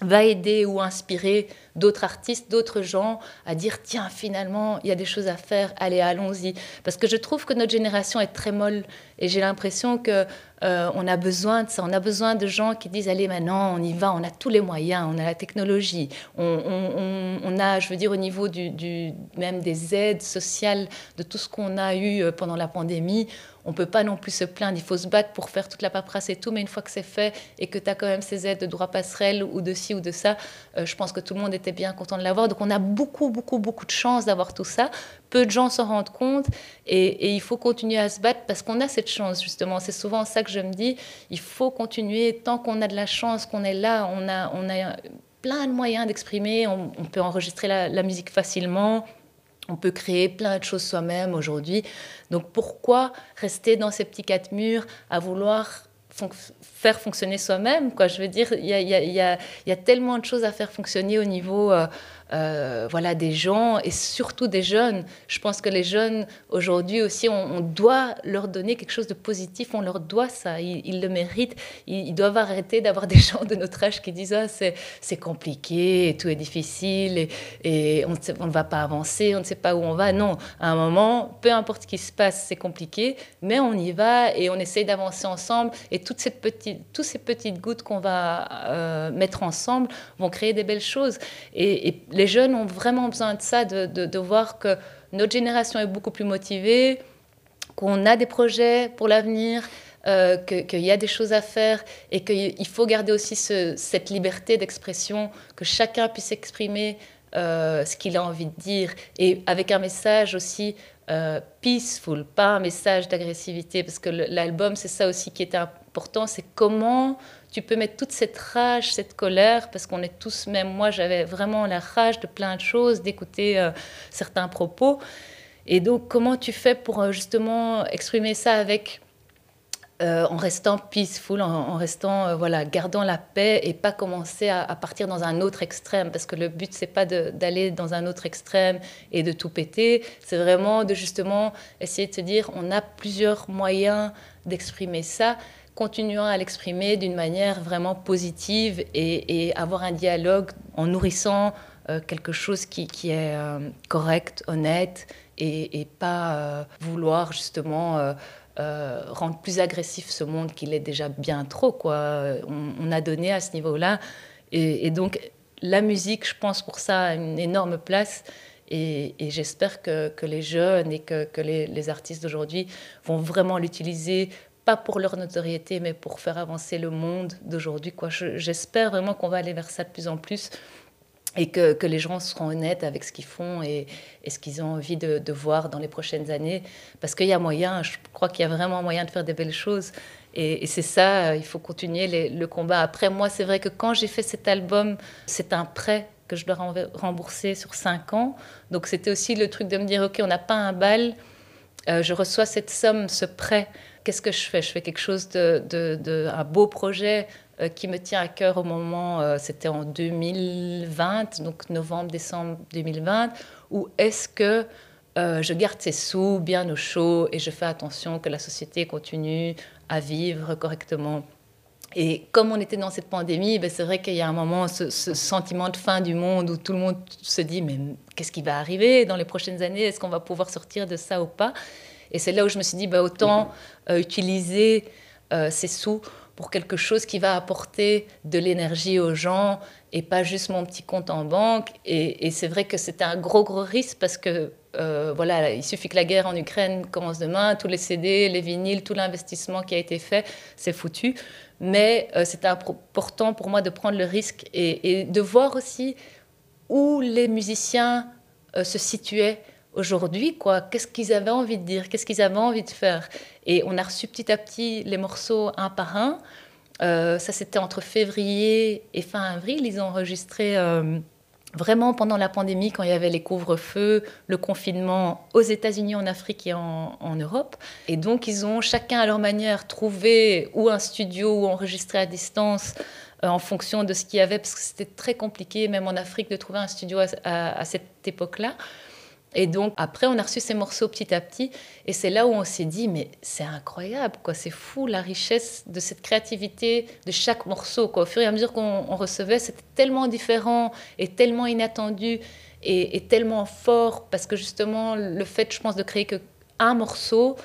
va aider ou inspirer d'autres artistes, d'autres gens à dire tiens finalement il y a des choses à faire, allez allons-y. Parce que je trouve que notre génération est très molle et j'ai l'impression que euh, on a besoin de ça, on a besoin de gens qui disent allez maintenant on y va, on a tous les moyens, on a la technologie, on, a je veux dire au niveau du, même des aides sociales de tout ce qu'on a eu euh, pendant la pandémie, on peut pas non plus se plaindre, il faut se battre pour faire toute la paperasse et tout, mais une fois que c'est fait et que tu as quand même ces aides de droit passerelle ou de ci ou de ça, euh, je pense que tout le monde était bien content de l'avoir. Donc on a beaucoup, beaucoup, beaucoup de chance d'avoir tout ça. Peu de gens s'en rendent compte et, il faut continuer à se battre parce qu'on a cette chance justement. C'est souvent ça que je me dis. Il faut continuer tant qu'on a de la chance, qu'on est là, on a, on a plein de moyens d'exprimer. On, peut enregistrer la, musique facilement. On peut créer plein de choses soi-même aujourd'hui. Donc pourquoi rester dans ces petits quatre murs à vouloir faire fonctionner soi-même. Quoi? Je veux dire, il y a, tellement de choses à faire fonctionner au niveau euh, euh, voilà, des gens et surtout des jeunes. Je pense que les jeunes, aujourd'hui aussi, on, doit leur donner quelque chose de positif, on leur doit ça, ils, le méritent. Ils, doivent arrêter d'avoir des gens de notre âge qui disent ah, c'est compliqué, tout est difficile et, et on ne va pas avancer, on ne sait pas où on va. Non, à un moment, peu importe ce qui se passe, c'est compliqué, mais on y va et on essaye d'avancer ensemble et toute cette petite, toutes ces petites gouttes qu'on va euh, mettre ensemble vont créer des belles choses. Et les jeunes ont vraiment besoin de ça, de, voir que notre génération est beaucoup plus motivée, qu'on a des projets pour l'avenir, euh, qu'il y a des choses à faire et qu'il faut garder aussi cette liberté d'expression, que chacun puisse exprimer euh, ce qu'il a envie de dire et avec un message aussi euh, peaceful, pas un message d'agressivité, parce que l'album, c'est ça aussi qui est important, c'est comment tu peux mettre toute cette rage, cette colère, parce qu'on est tous, même moi, j'avais vraiment la rage de plein de choses, d'écouter euh, certains propos. Et donc, comment tu fais pour euh, justement exprimer ça avec euh, en restant peaceful, en, restant voilà, gardant la paix et pas commencer à, partir dans un autre extrême, parce que le but c'est pas d'aller dans un autre extrême et de tout péter, c'est vraiment de justement essayer de se dire on a plusieurs moyens d'exprimer ça continuant à l'exprimer d'une manière vraiment positive et, avoir un dialogue en nourrissant euh, quelque chose qui, est euh, correct, honnête et, pas euh, vouloir justement rendre plus agressif ce monde qu'il est déjà bien trop. Quoi. On, a donné à ce niveau-là. Et, donc la musique, je pense pour ça, a une énorme place. Et, j'espère que, les jeunes et que, les, les artistes d'aujourd'hui vont vraiment l'utiliser pas pour leur notoriété, mais pour faire avancer le monde d'aujourd'hui. Quoi. J'espère vraiment qu'on va aller vers ça de plus en plus et que, que les gens seront honnêtes avec ce qu'ils font et, ce qu'ils ont envie de, voir dans les prochaines années. Parce qu'il y a moyen, je crois qu'il y a vraiment moyen de faire des belles choses. Et, c'est ça, il faut continuer le combat. Après, moi, c'est vrai que quand j'ai fait cet album, c'est un prêt que je dois rembourser sur cinq ans. Donc c'était aussi le truc de me dire, OK, on n'a pas un bal, euh, je reçois cette somme, ce prêt qu'est-ce que je fais? Je fais quelque chose de, un beau projet euh, qui me tient à cœur au moment, euh, c'était en 2020, donc novembre, décembre 2020, ou est-ce que euh, je garde ces sous bien au chaud et je fais attention que la société continue à vivre correctement? Et comme on était dans cette pandémie, ben c'est vrai qu'il y a un moment, ce, sentiment de fin du monde où tout le monde se dit, mais qu'est-ce qui va arriver dans les prochaines années? Est-ce qu'on va pouvoir sortir de ça ou pas? Et c'est là où je me suis dit, bah, autant euh, utiliser euh, ces sous pour quelque chose qui va apporter de l'énergie aux gens et pas juste mon petit compte en banque. Et, c'est vrai que c'était un gros, gros risque parce que euh, voilà, il suffit que la guerre en Ukraine commence demain, tous les CD, les vinyles, tout l'investissement qui a été fait, c'est foutu. Mais euh, c'était important pour moi de prendre le risque et, de voir aussi où les musiciens se situaient aujourd'hui, quoi. Qu'est-ce qu'ils avaient envie de dire, qu'est-ce qu'ils avaient envie de faire? Et on a reçu petit à petit les morceaux un par un. Euh, ça, c'était entre février et fin avril. Ils ont enregistré euh, vraiment pendant la pandémie, quand il y avait les couvre-feux, le confinement aux États-Unis, en Afrique et en, Europe. Et donc, ils ont chacun à leur manière trouvé ou un studio ou enregistré à distance euh, en fonction de ce qu'il y avait, parce que c'était très compliqué, même en Afrique, de trouver un studio à cette époque-là. Et donc, après, on a reçu ces morceaux petit à petit. Et c'est là où on s'est dit, mais c'est incroyable, quoi. C'est fou la richesse de cette créativité de chaque morceau. Au fur et à mesure qu'on recevait, c'était tellement différent et tellement inattendu et, tellement fort parce que justement, le fait, je pense, de créer qu'un morceau,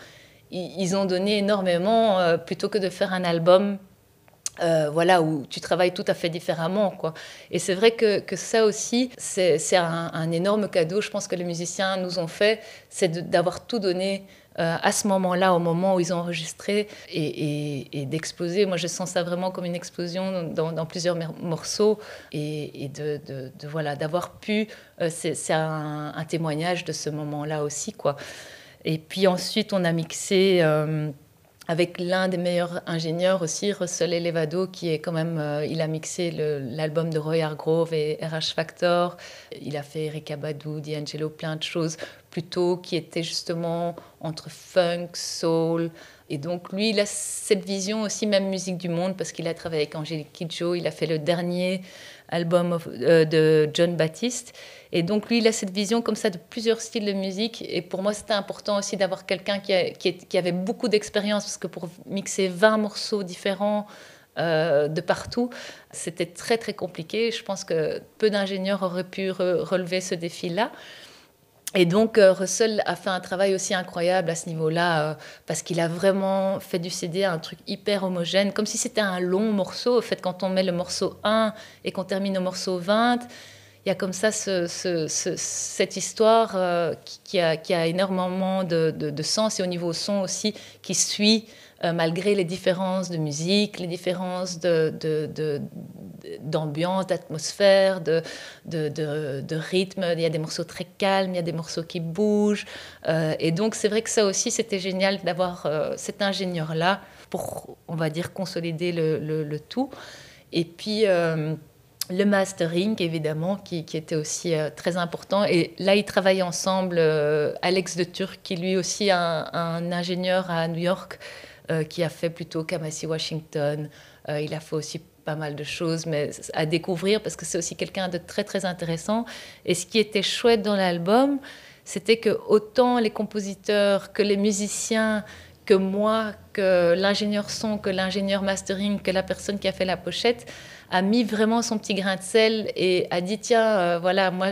ils, ont donné énormément euh, plutôt que de faire un album euh, voilà, où tu travailles tout à fait différemment. Quoi. Et c'est vrai que, que, ça aussi, c'est un, un, énorme cadeau, je pense que les musiciens nous ont fait, c'est d'avoir tout donné euh, à ce moment-là, au moment où ils ont enregistré, et, d'exploser. Moi, je sens ça vraiment comme une explosion dans, plusieurs morceaux, et, de, voilà, d'avoir pu, euh, c'est un, un, témoignage de ce moment-là aussi. Quoi. Et puis ensuite, on a mixé avec l'un des meilleurs ingénieurs aussi, Russell Elevado, qui est quand même, euh, il a mixé l'album de Roy Hargrove et RH Factor. Il a fait Erika Badu, D'Angelo, plein de choses plutôt qui étaient justement entre funk, soul. Et donc lui, il a cette vision aussi, même musique du monde, parce qu'il a travaillé avec Angélique Kidjo, il a fait le dernier album euh, de John Baptiste. Et donc lui, il a cette vision comme ça de plusieurs styles de musique. Et pour moi, c'était important aussi d'avoir quelqu'un qui, qui, avait beaucoup d'expérience, parce que pour mixer 20 morceaux différents euh, de partout, c'était très très compliqué. Je pense que peu d'ingénieurs auraient pu relever ce défi-là. Et donc, euh, Russell a fait un travail aussi incroyable à ce niveau-là, euh, parce qu'il a vraiment fait du CD un truc hyper homogène, comme si c'était un long morceau. En fait, quand on met le morceau 1 et qu'on termine au morceau 20, il y a comme ça cette histoire euh, qui, a, énormément de, de, sens et au niveau son aussi, qui suit euh, malgré les différences de musique, les différences d'ambiance, d'atmosphère, de, rythme. Il y a des morceaux très calmes, il y a des morceaux qui bougent. Euh, et donc c'est vrai que ça aussi, c'était génial d'avoir cet ingénieur-là pour, on va dire, consolider le, tout. Et puis le mastering, évidemment, qui, était aussi euh, très important. Et là, ils travaillent ensemble. Euh, Alex de Turc, qui lui aussi un, un ingénieur à New York, euh, qui a fait plutôt Kamasi Washington. il a fait aussi pas mal de choses, mais à découvrir parce que c'est aussi quelqu'un de très très intéressant. Et ce qui était chouette dans l'album, c'était que autant les compositeurs que les musiciens que moi, que l'ingénieur son, que l'ingénieur mastering, que la personne qui a fait la pochette, a mis vraiment son petit grain de sel et a dit tiens, euh, voilà, moi,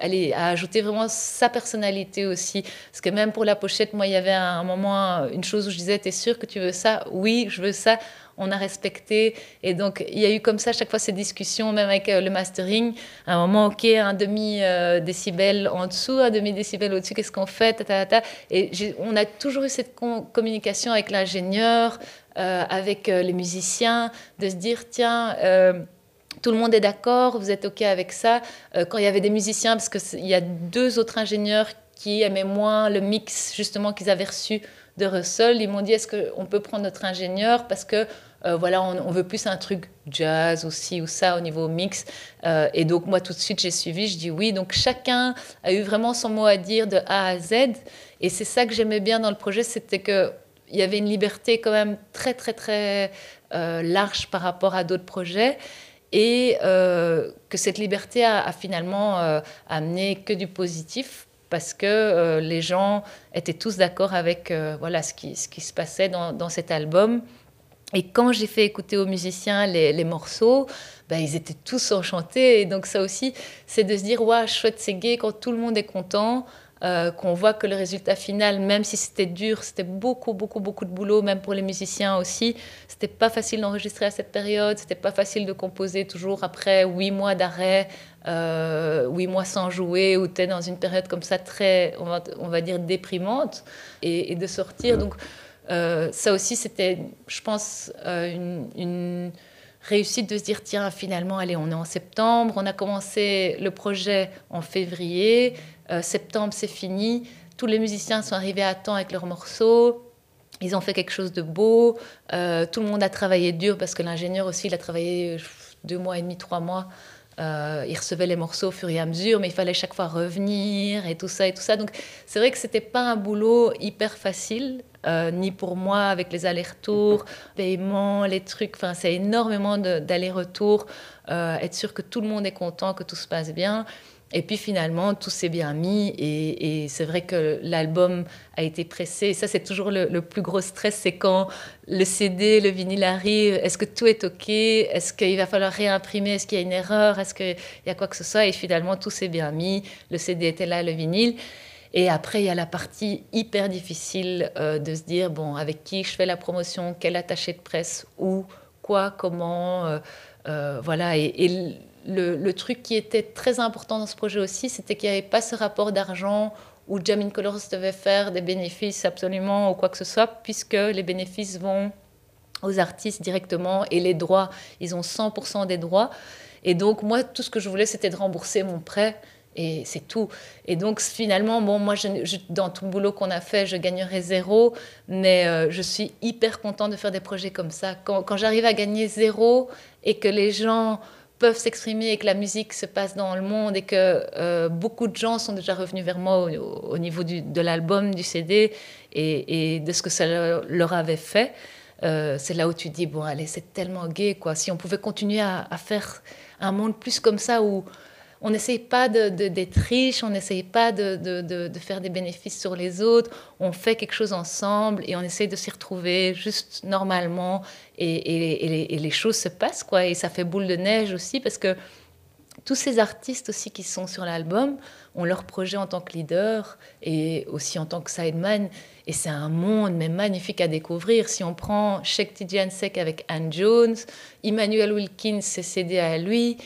elle a ajouté vraiment sa personnalité aussi. Parce que même pour la pochette, moi, il y avait un moment, une chose où je disais, t'es sûr que tu veux ça? Oui, je veux ça on a respecté. Et donc, il y a eu comme ça chaque fois ces discussions, même avec euh, le mastering. À un moment, OK, un demi-décibel en dessous, un demi-décibel au-dessus, qu'est-ce qu'on fait Et on a toujours eu cette communication avec l'ingénieur, euh, avec euh, les musiciens, de se dire, tiens, euh, tout le monde est d'accord, vous êtes OK avec ça. quand il y avait des musiciens, parce qu'il y a deux autres ingénieurs qui aimaient moins le mix justement qu'ils avaient reçu de Russell, ils m'ont dit, est-ce qu'on peut prendre notre ingénieur parce que voilà, on, veut plus un truc jazz aussi ou ça au niveau mix. et donc moi tout de suite j'ai suivi, je dis oui. Donc chacun a eu vraiment son mot à dire de A à Z. Et c'est ça que j'aimais bien dans le projet, c'était que il y avait une liberté quand même très, très, très euh, large par rapport à d'autres projets et euh, que cette liberté a, finalement euh, amené que du positif parce que les gens étaient tous d'accord avec voilà, ce, qui, ce qui se passait dans, dans cet album. Et quand j'ai fait écouter aux musiciens les, les morceaux, ben, ils étaient tous enchantés. Et donc ça aussi, c'est de se dire, ouais, chouette, c'est gay quand tout le monde est content. qu'on voit que le résultat final, même si c'était dur, c'était beaucoup, beaucoup, beaucoup de boulot, même pour les musiciens aussi. C'était pas facile d'enregistrer à cette période, c'était pas facile de composer toujours après huit mois d'arrêt, huit mois sans jouer, ou tu es dans une période comme ça très, on va, on va dire, déprimante, et, de sortir. Donc, ça aussi, c'était, je pense, une, une réussite de se dire tiens finalement allez on est en septembre on a commencé le projet en février euh, septembre c'est fini. Tous les musiciens sont arrivés à temps avec leurs morceaux. Ils ont fait quelque chose de beau. Euh, tout le monde a travaillé dur parce que l'ingénieur aussi il a travaillé deux mois et demi trois mois euh, il recevait les morceaux au fur et à mesure, mais il fallait chaque fois revenir et tout ça et tout ça. Donc c'est vrai que c'était pas un boulot hyper facile, euh, ni pour moi avec les allers-retours, paiements, les trucs. Enfin, c'est énormément d'allers-retours. Euh, être sûr que tout le monde est content, que tout se passe bien. Et puis finalement, tout s'est bien mis et, c'est vrai que l'album a été pressé. Et ça, c'est toujours le, plus gros stress, c'est quand le CD, le vinyle arrive. Est-ce que tout est OK? Est-ce qu'il va falloir réimprimer? Est-ce qu'il y a une erreur? Est-ce qu'il y a quoi que ce soit? Et finalement, tout s'est bien mis. Le CD était là, le vinyle. Et après, il y a la partie hyper difficile euh, de se dire, bon, avec qui je fais la promotion, quel attaché de presse, où, quoi, comment, euh, euh, voilà. et le, truc qui était très important dans ce projet aussi, c'était qu'il n'y avait pas ce rapport d'argent où Jamin Colors devait faire des bénéfices absolument ou quoi que ce soit, puisque les bénéfices vont aux artistes directement et les droits, ils ont 100% des droits. Et donc, moi, tout ce que je voulais, c'était de rembourser mon prêt. Et c'est tout. Et donc, finalement, bon, moi, dans tout le boulot qu'on a fait, je gagnerais zéro. Mais euh, je suis hyper contente de faire des projets comme ça. Quand j'arrive à gagner zéro et que les gens peuvent s'exprimer et que la musique se passe dans le monde et que euh, beaucoup de gens sont déjà revenus vers moi au, niveau du, de l'album, du CD et, de ce que ça leur avait fait. Euh, c'est là où tu dis, bon, allez, c'est tellement gay, quoi. Si on pouvait continuer à faire un monde plus comme ça où on n'essaye pas d'être riche, on n'essaye pas de, faire des bénéfices sur les autres, on fait quelque chose ensemble et on essaye de s'y retrouver juste normalement et, les, choses se passent, quoi. Et ça fait boule de neige aussi parce que tous ces artistes aussi qui sont sur l'album ont leur projet en tant que leader et aussi en tant que sideman. Et c'est un monde mais magnifique à découvrir. Si on prend Shek Sek avec Anne Jones, Emmanuel Wilkins, c'est cédé à lui.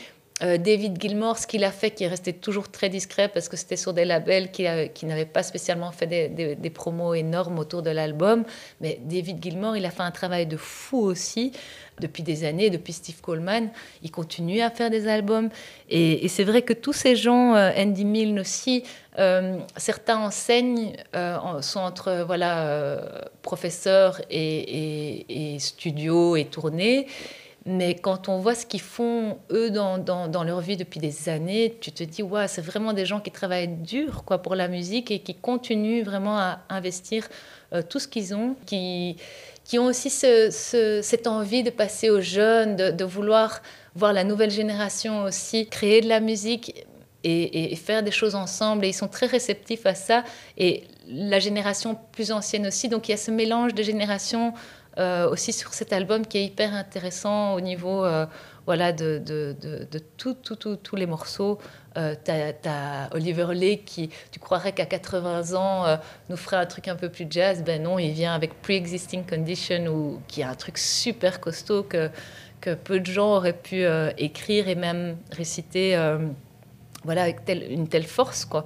Euh, David Gilmour, ce qu'il a fait, qui est resté toujours très discret parce que c'était sur des labels qui, n'avaient pas spécialement fait des, promos énormes autour de l'album. Mais David Gilmour, il a fait un travail de fou aussi depuis des années, depuis Steve Coleman. Il continue à faire des albums. Et, c'est vrai que tous ces gens, euh, Andy Milne aussi, euh, certains enseignent, sont entre voilà, professeurs et, et studios et tournées. Mais quand on voit ce qu'ils font, eux, dans, dans, leur vie depuis des années, tu te dis, ouais, c'est vraiment des gens qui travaillent dur quoi, pour la musique et qui continuent vraiment à investir euh, tout ce qu'ils ont, qui, qui ont aussi ce, cette envie de passer aux jeunes, de, vouloir voir la nouvelle génération aussi créer de la musique. Et, et, faire des choses ensemble. Et ils sont très réceptifs à ça. Et la génération plus ancienne aussi. Donc il y a ce mélange de générations euh, aussi sur cet album qui est hyper intéressant au niveau euh, voilà, de, tous les morceaux. Euh, tu as, Oliver Lake qui, tu croirais qu'à 80 ans, nous ferait un truc un peu plus jazz. Ben non, il vient avec Pre-Existing Condition, ou, qui est un truc super costaud que, peu de gens auraient pu écrire et même réciter voilà, avec une telle force. Quoi.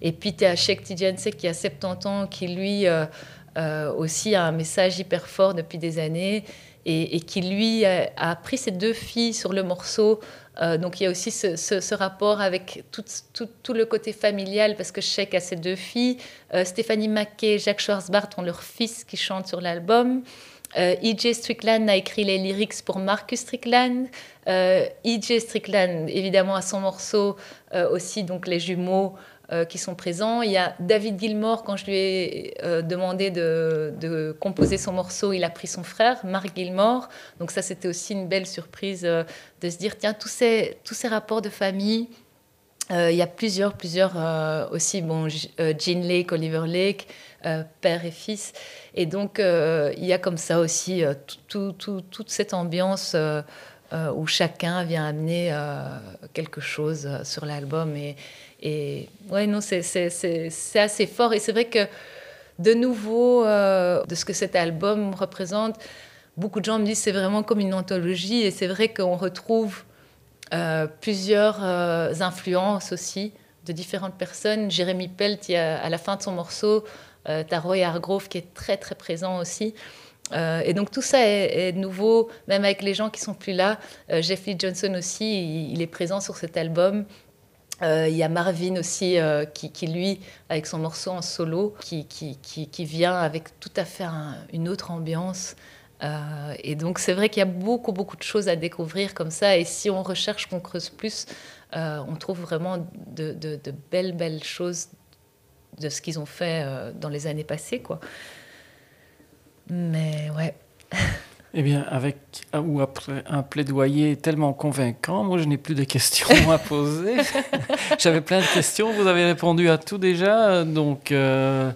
Et puis tu as Sheikh Tidjanse qui a 70 ans, qui lui euh, aussi un message hyper fort depuis des années et, qui lui a, pris ses deux filles sur le morceau. Euh, donc il y a aussi ce, rapport avec tout, le côté familial parce que Sheik a ses deux filles. Euh, Stéphanie Mackey et Jacques Schwarzbart ont leur fils qui chante sur l'album. E.J. Strickland a écrit les lyrics pour Marcus Strickland. E.J. Strickland, évidemment, a son morceau aussi, donc les jumeaux, euh, qui sont présents. Il y a David Gilmour, quand je lui ai euh, demandé de, composer son morceau, il a pris son frère, Marc Gilmour. Donc ça, c'était aussi une belle surprise euh, de se dire, tiens, tous ces, tous ces rapports de famille, il y a plusieurs, plusieurs aussi, bon, Jean Lake, Oliver Lake, père et fils. Et donc, il y a comme ça aussi toute cette ambiance où chacun vient amener quelque chose sur l'album. Et, et ouais, non, c'est assez fort. Et c'est vrai que, de nouveau, euh, de ce que cet album représente, beaucoup de gens me disent c'est vraiment comme une anthologie. Et c'est vrai qu'on retrouve euh, plusieurs euh, influences aussi de différentes personnes. Jérémy Pelt, à la fin de son morceau, euh, Roy Hargrove qui est très très présent aussi. et donc tout ça est, nouveau, même avec les gens qui sont plus là. Jeff Lee Johnson aussi, il, est présent sur cet album. Il y a Marvin aussi, qui, lui, avec son morceau en solo, qui, qui, qui vient avec tout à fait une autre ambiance. Euh, et donc c'est vrai qu'il y a beaucoup, beaucoup de choses à découvrir comme ça. Et si on recherche, qu'on creuse plus, euh, on trouve vraiment de, de, belles, belles choses de ce qu'ils ont fait euh, dans les années passées. Quoi. Mais ouais. Eh bien, avec ou après un plaidoyer tellement convaincant, moi je n'ai plus de questions à poser. J'avais plein de questions, vous avez répondu à tout déjà. Donc, euh,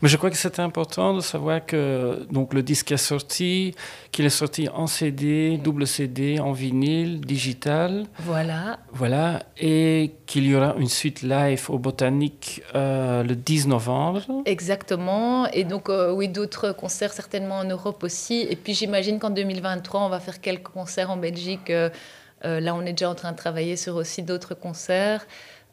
mais je crois que c'est important de savoir que donc le disque est sorti, qu'il est sorti en CD, double CD, en vinyle, digital. Voilà. Voilà, et qu'il y aura une suite live au Botanique euh, le 10 novembre. Exactement, et donc euh, oui, d'autres concerts certainement en Europe aussi. Et puis j'imagine qu'en 2023, on va faire quelques concerts en Belgique. Euh, là, on est déjà en train de travailler sur aussi d'autres concerts.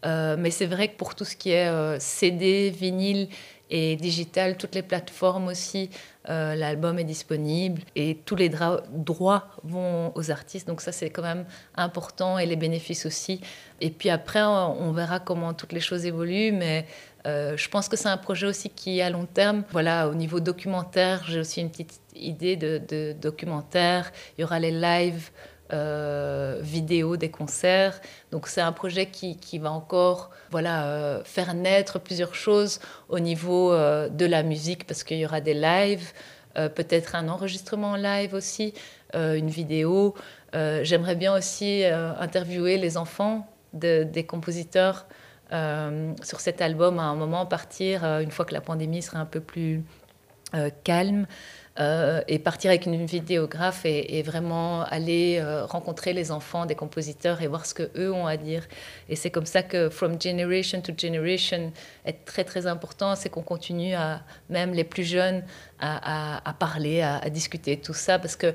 mais c'est vrai que pour tout ce qui est CD, vinyle, et digital, toutes les plateformes aussi. Euh, l'album est disponible et tous les droits vont aux artistes. Donc ça, c'est quand même important et les bénéfices aussi. Et puis après, on verra comment toutes les choses évoluent, mais euh, je pense que c'est un projet aussi qui, à long terme, voilà, au niveau documentaire, j'ai aussi une petite idée de documentaire. Il y aura les lives euh, vidéo des concerts. Donc c'est un projet qui, qui va encore voilà, euh, faire naître plusieurs choses au niveau euh, de la musique parce qu'il y aura des lives, peut-être un enregistrement live aussi, une vidéo. J'aimerais bien aussi interviewer les enfants des compositeurs sur cet album à un moment, partir une fois que la pandémie sera un peu plus calme. Euh, et partir avec une vidéographe et, vraiment aller euh, rencontrer les enfants des compositeurs et voir ce que eux ont à dire. Et c'est comme ça que From Generation to Generation est très très important, c'est qu'on continue à, même les plus jeunes, à, parler, à, à, discuter tout ça, parce que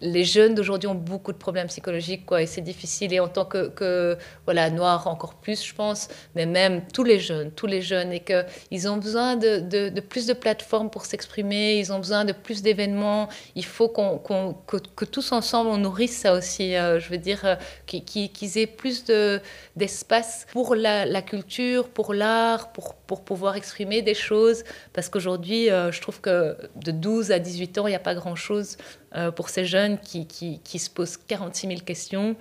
les jeunes d'aujourd'hui ont beaucoup de problèmes psychologiques, quoi, et c'est difficile. Et en tant que, voilà, noir encore plus, je pense, mais même tous les jeunes, tous les jeunes, et qu'ils ont besoin de, de, plus de plateformes pour s'exprimer, ils ont besoin de plus d'événements. Il faut qu'on, que, que, tous ensemble, on nourrisse ça aussi. Euh, je veux dire, euh, qu'ils, aient plus de, d'espace pour la, la, culture, pour l'art, pour, pour pouvoir exprimer des choses. Parce qu'aujourd'hui, euh, je trouve que de 12 à 18 ans, il n'y a pas grand-chose euh, pour ces jeunes qui, qui, qui, se posent 46 000 questions.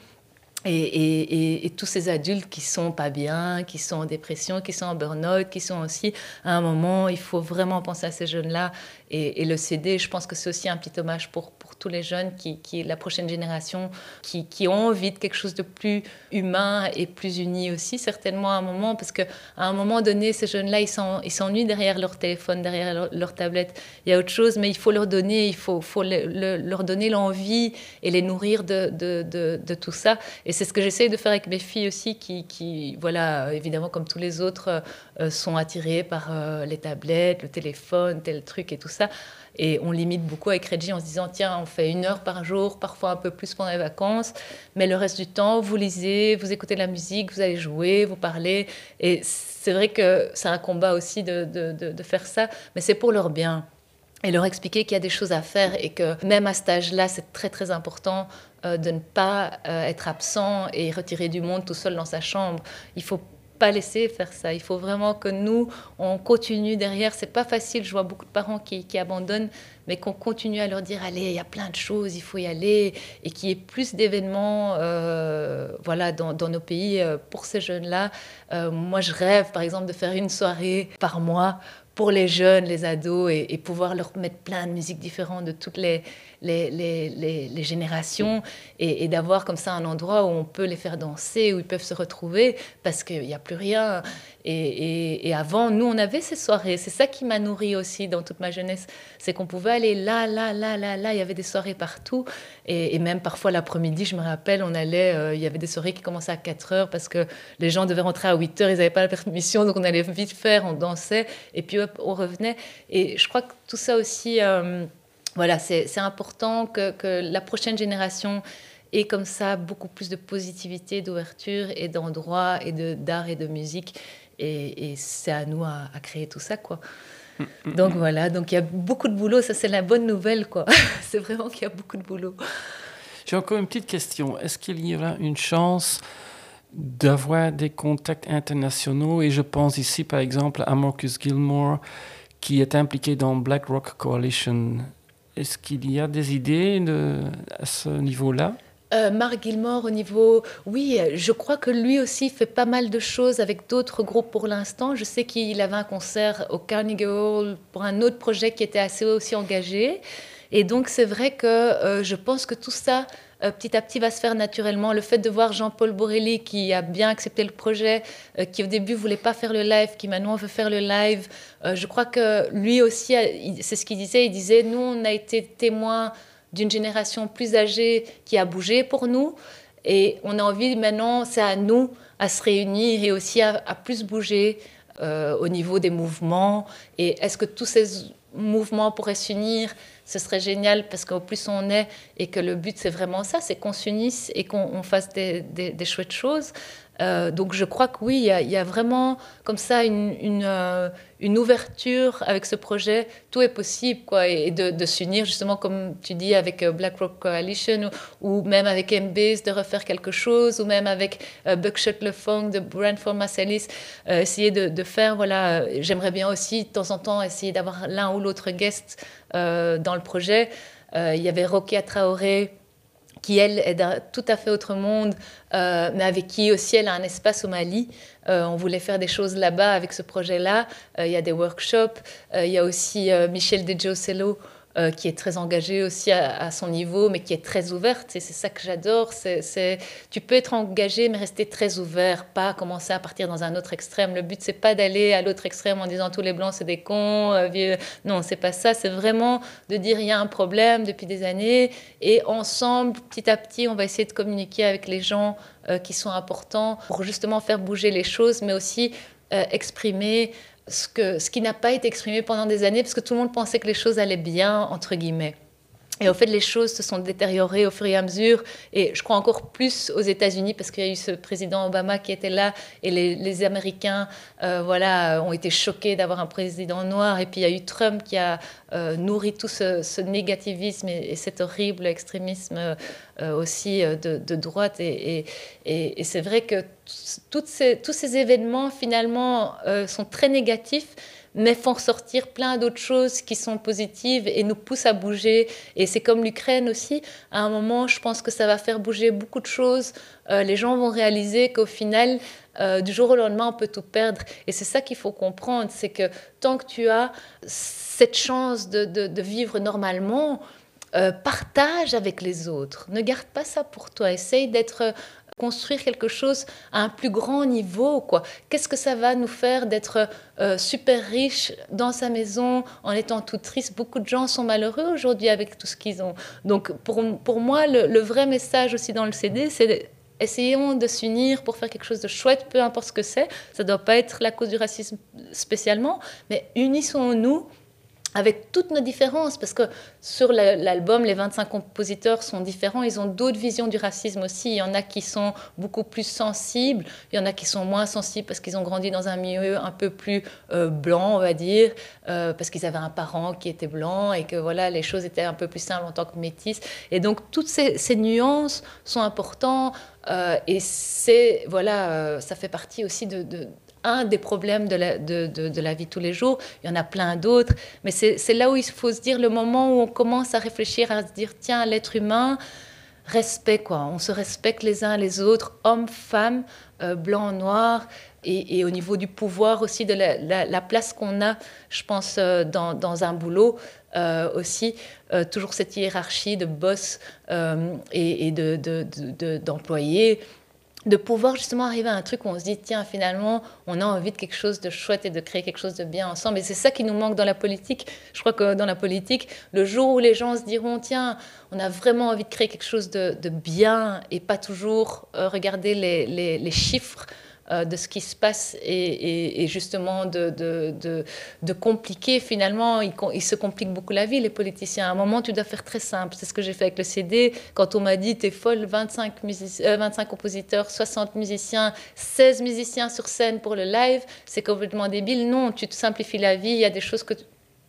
Et, et, et, tous ces adultes qui sont pas bien, qui sont en dépression, qui sont en burn-out, qui sont aussi à un moment, il faut vraiment penser à ces jeunes-là. Et, le CD, je pense que c'est aussi un petit hommage pour, pour tous les jeunes, qui, qui la prochaine génération, qui, qui, ont envie de quelque chose de plus humain et plus uni aussi, certainement à un moment, parce qu'à un moment donné, ces jeunes-là, ils s'ennuient derrière leur téléphone, derrière leur, tablette. Il y a autre chose, mais il faut leur donner, il faut, faut leur donner l'envie et les nourrir de, de, de, tout ça. Et c'est ce que j'essaie de faire avec mes filles aussi, qui, qui, voilà, évidemment, comme tous les autres, euh, sont attirées par euh, les tablettes, le téléphone, tel truc et tout ça. Et on limite beaucoup avec Reggie en se disant tiens, on fait une heure par jour, parfois un peu plus pendant les vacances, mais le reste du temps, vous lisez, vous écoutez de la musique, vous allez jouer, vous parlez. Et c'est vrai que c'est un combat aussi de, de, de, faire ça, mais c'est pour leur bien. Et leur expliquer qu'il y a des choses à faire et que même à cet âge-là, c'est très très important euh, de ne pas euh, être absent et retiré du monde tout seul dans sa chambre. Il faut pas laisser faire ça. Il faut vraiment que nous, on continue derrière. C'est pas facile. Je vois beaucoup de parents qui, qui abandonnent, mais qu'on continue à leur dire allez, il y a plein de choses, il faut y aller, et qu'il y ait plus d'événements, euh, voilà, dans, nos pays euh, pour ces jeunes-là. Euh, moi, je rêve, par exemple, de faire une soirée par mois pour les jeunes, les ados, et, pouvoir leur mettre plein de musiques différentes de toutes les, les, les, générations et, d'avoir comme ça un endroit où on peut les faire danser, où ils peuvent se retrouver, parce qu'il n'y a plus rien. Et, avant, nous, on avait ces soirées. C'est ça qui m'a nourri aussi dans toute ma jeunesse. C'est qu'on pouvait aller là, là, là, là, là. Il y avait des soirées partout. Et, même parfois l'après-midi, je me rappelle, on allait, euh, il y avait des soirées qui commençaient à 4 heures parce que les gens devaient rentrer à 8 heures, ils n'avaient pas la permission, donc on allait vite faire, on dansait, et puis on revenait. Et je crois que tout ça aussi, euh, voilà, c'est important que, la prochaine génération ait comme ça beaucoup plus de positivité, d'ouverture et d'endroits et d'art et de musique et, c'est à nous à, créer tout ça, quoi. Donc voilà, donc il y a beaucoup de boulot, ça c'est la bonne nouvelle, quoi. c'est vraiment qu'il y a beaucoup de boulot. J'ai encore une petite question. Est-ce qu'il y aura une chance d'avoir des contacts internationaux Et je pense ici, par exemple, à Marcus Gilmore, qui est impliqué dans Black Rock Coalition. Est-ce qu'il y a des idées à ce niveau-là? Euh, Marc Gilmore, au niveau. Oui, je crois que lui aussi fait pas mal de choses avec d'autres groupes pour l'instant. Je sais qu'il avait un concert au Carnegie Hall pour un autre projet qui était assez aussi engagé. Et donc, c'est vrai que euh, je pense que tout ça, euh, petit à petit, va se faire naturellement. Le fait de voir Jean-Paul Borelli, qui a bien accepté le projet, qui au début voulait pas faire le live, qui maintenant veut faire le live, je crois que lui aussi, c'est ce qu'il disait. Il disait Nous, on a été témoins d'une génération plus âgée qui a bougé pour nous. Et on a envie maintenant, c'est à nous à se réunir et aussi à, plus bouger euh, au niveau des mouvements. Et est-ce que tous ces mouvements pourraient s'unir Ce serait génial parce qu'au plus on est et que le but c'est vraiment ça, c'est qu'on s'unisse et qu'on fasse des, des, chouettes choses. Euh, donc je crois que oui, il y, a vraiment comme ça euh, une, ouverture avec ce projet. Tout est possible, quoi, et, de, s'unir justement, comme tu dis, avec euh, Black Rock Coalition ou, même avec Mbase de refaire quelque chose, ou même avec Buckshot Le Fong de Brandford Marsalis, essayer de, faire, voilà, j'aimerais bien aussi de temps en temps essayer d'avoir l'un ou l'autre guest dans le projet. Il y avait Rocky Traoré qui elle est d'un tout à fait autre monde, euh, mais avec qui aussi elle a un espace au Mali. Euh, on voulait faire des choses là-bas avec ce projet-là. Euh, il y a des workshops. il y a aussi Michel De Giocello euh, qui est très engagée aussi à, son niveau, mais qui est très ouverte. C'est ça que j'adore. Tu peux être engagé, mais rester très ouvert, pas commencer à partir dans un autre extrême. Le but, c'est pas d'aller à l'autre extrême en disant tous les blancs, c'est des cons. Euh, non, c'est pas ça. C'est vraiment de dire il y a un problème depuis des années. Et ensemble, petit à petit, on va essayer de communiquer avec les gens euh, qui sont importants pour justement faire bouger les choses, mais aussi exprimer ce, que, ce qui n'a pas été exprimé pendant des années, parce que tout le monde pensait que les choses allaient bien, entre guillemets. Et au fait, les choses se sont détériorées au fur et à mesure. Et je crois encore plus aux États-Unis parce qu'il y a eu ce président Obama qui était là et les, Américains euh, voilà, ont été choqués d'avoir un président noir. Et puis il y a eu Trump qui a euh, nourri tout ce, négativisme et, cet horrible extrémisme euh, aussi de, droite. Et, c'est vrai que tous ces événements finalement sont très négatifs mais font ressortir plein d'autres choses qui sont positives et nous poussent à bouger. Et c'est comme l'Ukraine aussi. À un moment, je pense que ça va faire bouger beaucoup de choses. Euh, les gens vont réaliser qu'au final, euh, du jour au lendemain, on peut tout perdre. Et c'est ça qu'il faut comprendre, c'est que tant que tu as cette chance de, de, vivre normalement, euh, partage avec les autres. Ne garde pas ça pour toi. Essaye d'être construire quelque chose à un plus grand niveau. quoi. Qu'est-ce que ça va nous faire d'être euh, super riche dans sa maison en étant tout triste Beaucoup de gens sont malheureux aujourd'hui avec tout ce qu'ils ont. Donc pour, pour moi, le, vrai message aussi dans le CD, c'est essayons de s'unir pour faire quelque chose de chouette, peu importe ce que c'est. Ça ne doit pas être la cause du racisme spécialement, mais unissons-nous avec toutes nos différences, parce que sur l'album, les 25 compositeurs sont différents, ils ont d'autres visions du racisme aussi. Il y en a qui sont beaucoup plus sensibles, il y en a qui sont moins sensibles parce qu'ils ont grandi dans un milieu un peu plus euh, blanc, on va dire, euh, parce qu'ils avaient un parent qui était blanc et que voilà, les choses étaient un peu plus simples en tant que métis. Et donc toutes ces, nuances sont importantes euh, et c'est voilà, ça fait partie aussi de des problèmes de la, de, de, vie tous les jours. Il y en a plein d'autres. Mais c'est là où il faut se dire le moment où on commence à réfléchir, à se dire tiens, l'être humain, respect quoi. On se respecte les uns les autres, hommes, femmes, euh, blancs, noirs. et, au niveau du pouvoir aussi, de la, place qu'on a, je pense, dans, dans un boulot. aussi, toujours cette hiérarchie de boss et, et d'employés. De, de, de pouvoir justement arriver à un truc où on se dit, tiens, finalement, on a envie de quelque chose de chouette et de créer quelque chose de bien ensemble. Et c'est ça qui nous manque dans la politique. Je crois que dans la politique, le jour où les gens se diront, tiens, on a vraiment envie de créer quelque chose de, bien et pas toujours euh, regarder les, les chiffres, euh, de ce qui se passe et, justement de, de, compliquer finalement. Ils, se compliquent beaucoup la vie, les politiciens. À un moment, tu dois faire très simple. C'est ce que j'ai fait avec le CD. Quand on m'a dit, t'es folle, 25, 25 euh, compositeurs, 60 musiciens, 16 musiciens sur scène pour le live, c'est complètement débile. Non, tu te simplifies la vie. Il y a des choses que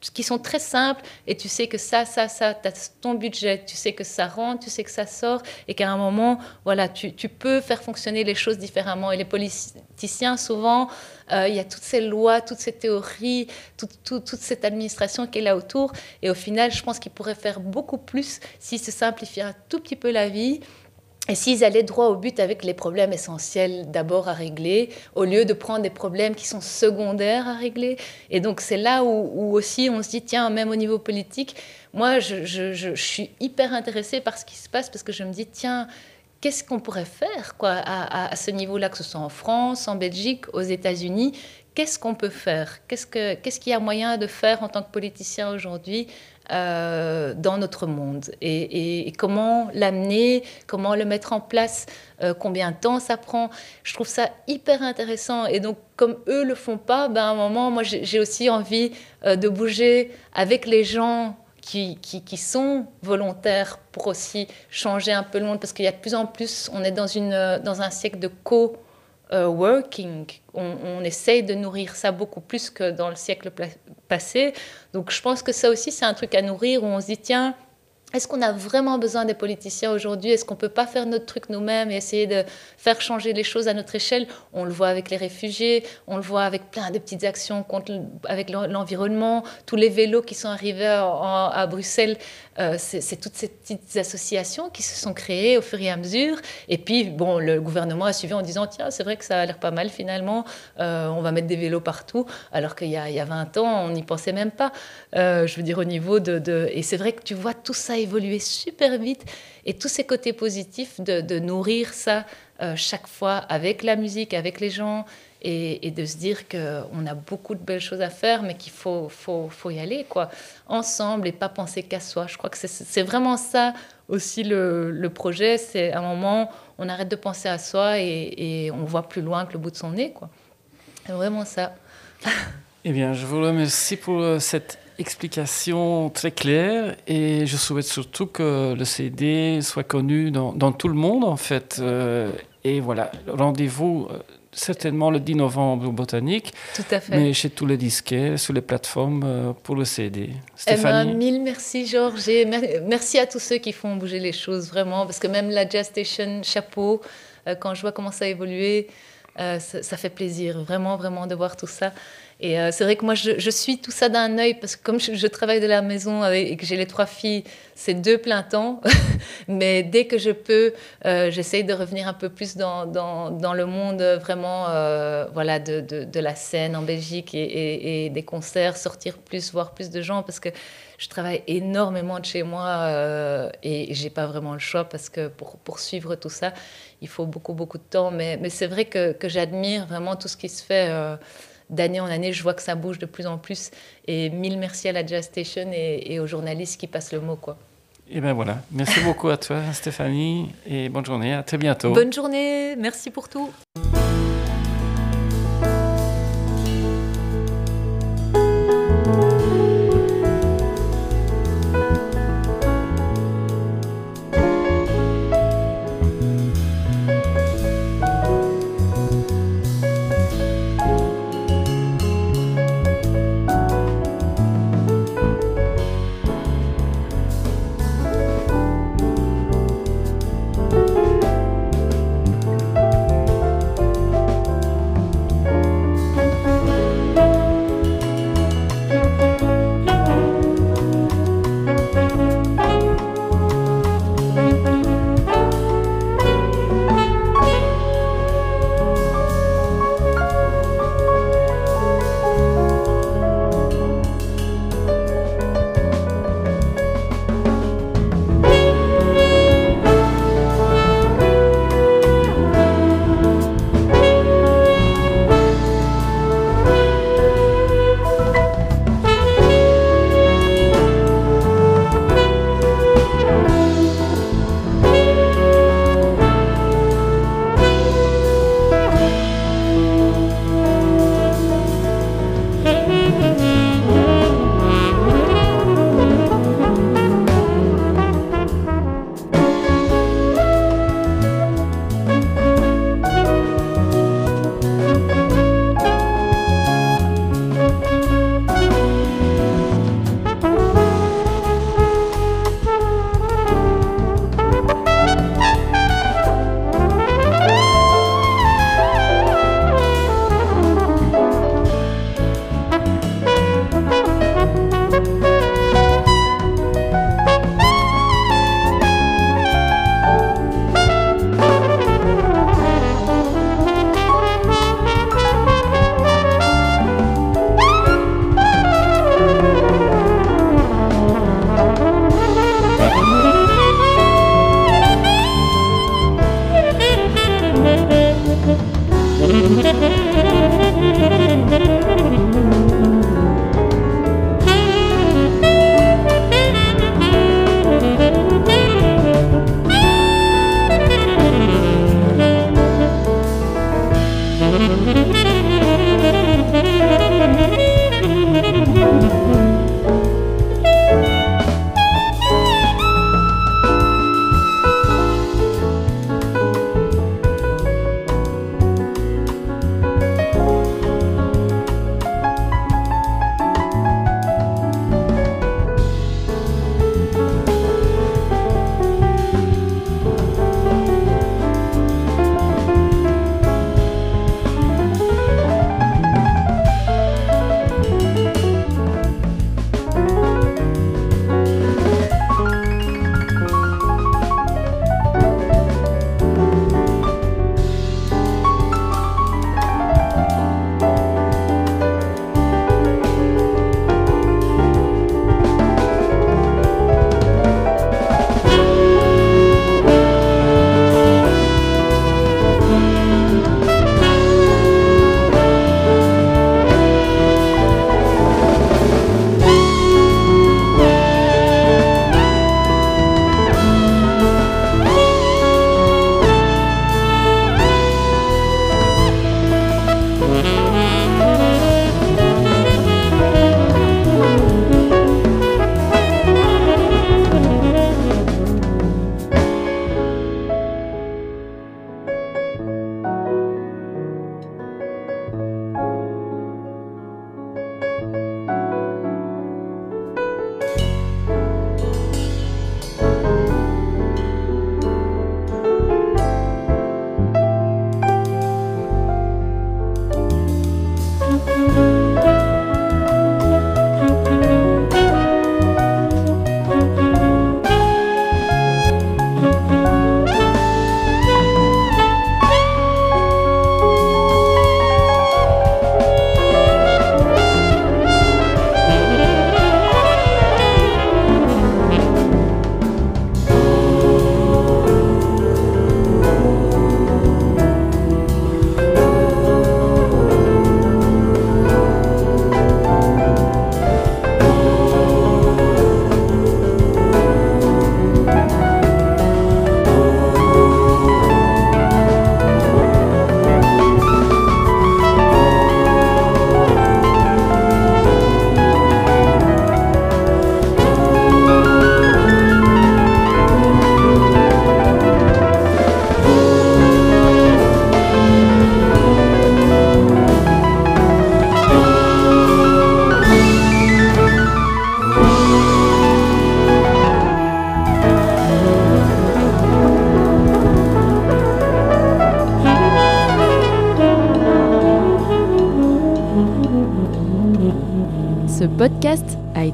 qui sont très simples et tu sais que ça, ça, ça, tu as ton budget, tu sais que ça rentre, tu sais que ça sort et qu'à un moment, voilà, tu, tu, peux faire fonctionner les choses différemment. Et les politiciens, souvent, euh, il y a toutes ces lois, toutes ces théories, toute cette administration qui est là autour. Et au final, je pense qu'ils pourraient faire beaucoup plus s'ils se simplifiaient un tout petit peu la vie et s'ils allaient droit au but avec les problèmes essentiels d'abord à régler, au lieu de prendre des problèmes qui sont secondaires à régler. Et donc c'est là où, aussi on se dit, tiens, même au niveau politique, moi je, suis hyper intéressée par ce qui se passe parce que je me dis, tiens, qu'est-ce qu'on pourrait faire quoi, à, ce niveau-là, que ce soit en France, en Belgique, aux États-Unis? Qu'est-ce qu'on peut faire? Qu'est-ce qu'il ce qu'il y a moyen de faire en tant que politicien aujourd'hui euh, dans notre monde et, comment l'amener, comment le mettre en place, euh, combien de temps ça prend. Je trouve ça hyper intéressant et donc comme eux le font pas, ben à un moment moi j'ai aussi envie euh, de bouger avec les gens qui, qui, sont volontaires pour aussi changer un peu le monde parce qu'il y a de plus en plus, on est dans, une, dans un siècle de co- working. On, on, essaye de nourrir ça beaucoup plus que dans le siècle passé. Donc je pense que ça aussi, c'est un truc à nourrir où on se dit, tiens, est-ce qu'on a vraiment besoin des politiciens aujourd'hui? Est-ce qu'on ne peut pas faire notre truc nous-mêmes et essayer de faire changer les choses à notre échelle? On le voit avec les réfugiés, on le voit avec plein de petites actions contre, avec l'environnement, tous les vélos qui sont arrivés à Bruxelles. Euh, c'est toutes ces petites associations qui se sont créées au fur et à mesure. Et puis, bon, le gouvernement a suivi en disant, tiens, c'est vrai que ça a l'air pas mal finalement, euh, on va mettre des vélos partout, alors qu'il y, y, a 20 ans, on n'y pensait même pas. Euh, je veux dire, au niveau de... Et c'est vrai que tu vois tout ça évoluer super vite et tous ces côtés positifs de, nourrir ça chaque fois avec la musique, avec les gens et, de se dire qu'on a beaucoup de belles choses à faire mais qu'il faut, faut, faut, y aller quoi, ensemble et pas penser qu'à soi. Je crois que c'est vraiment ça aussi le, le projet, c'est un moment on arrête de penser à soi et, on voit plus loin que le bout de son nez. quoi. C'est vraiment ça. eh bien, je vous remercie pour euh, cette explication très claire et je souhaite surtout que le CD soit connu dans, dans tout le monde en fait. Euh, et voilà, rendez-vous euh, certainement le 10 novembre au Botanique. Tout à fait. Mais chez tous les disquaires, sur les plateformes euh, pour le CD. Stéphanie. Eh ben, mille merci Georges et merci à tous ceux qui font bouger les choses vraiment parce que même la Jazz Station, chapeau, quand je vois comment ça a évolué, ça, ça, fait plaisir vraiment vraiment de voir tout ça. Et euh, c'est vrai que moi, je, suis tout ça d'un œil, parce que comme je, travaille de la maison et que j'ai les trois filles, c'est deux plein temps. Mais dès que je peux, euh, j'essaye de revenir un peu plus dans, le monde vraiment euh, voilà, de, la scène en Belgique et, des concerts, sortir plus, voir plus de gens, parce que je travaille énormément de chez moi et j'ai pas vraiment le choix, parce que pour poursuivre tout ça, il faut beaucoup, beaucoup de temps. Mais, c'est vrai que j'admire vraiment tout ce qui se fait d'année en année, je vois que ça bouge de plus en plus. Et mille merci à la Jazz Station et, aux journalistes qui passent le mot. Quoi. Et ben voilà. Merci beaucoup à toi, Stéphanie, et bonne journée. À très bientôt. Bonne journée. Merci pour tout.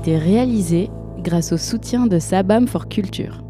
Été réalisé grâce au soutien de Sabam for Culture.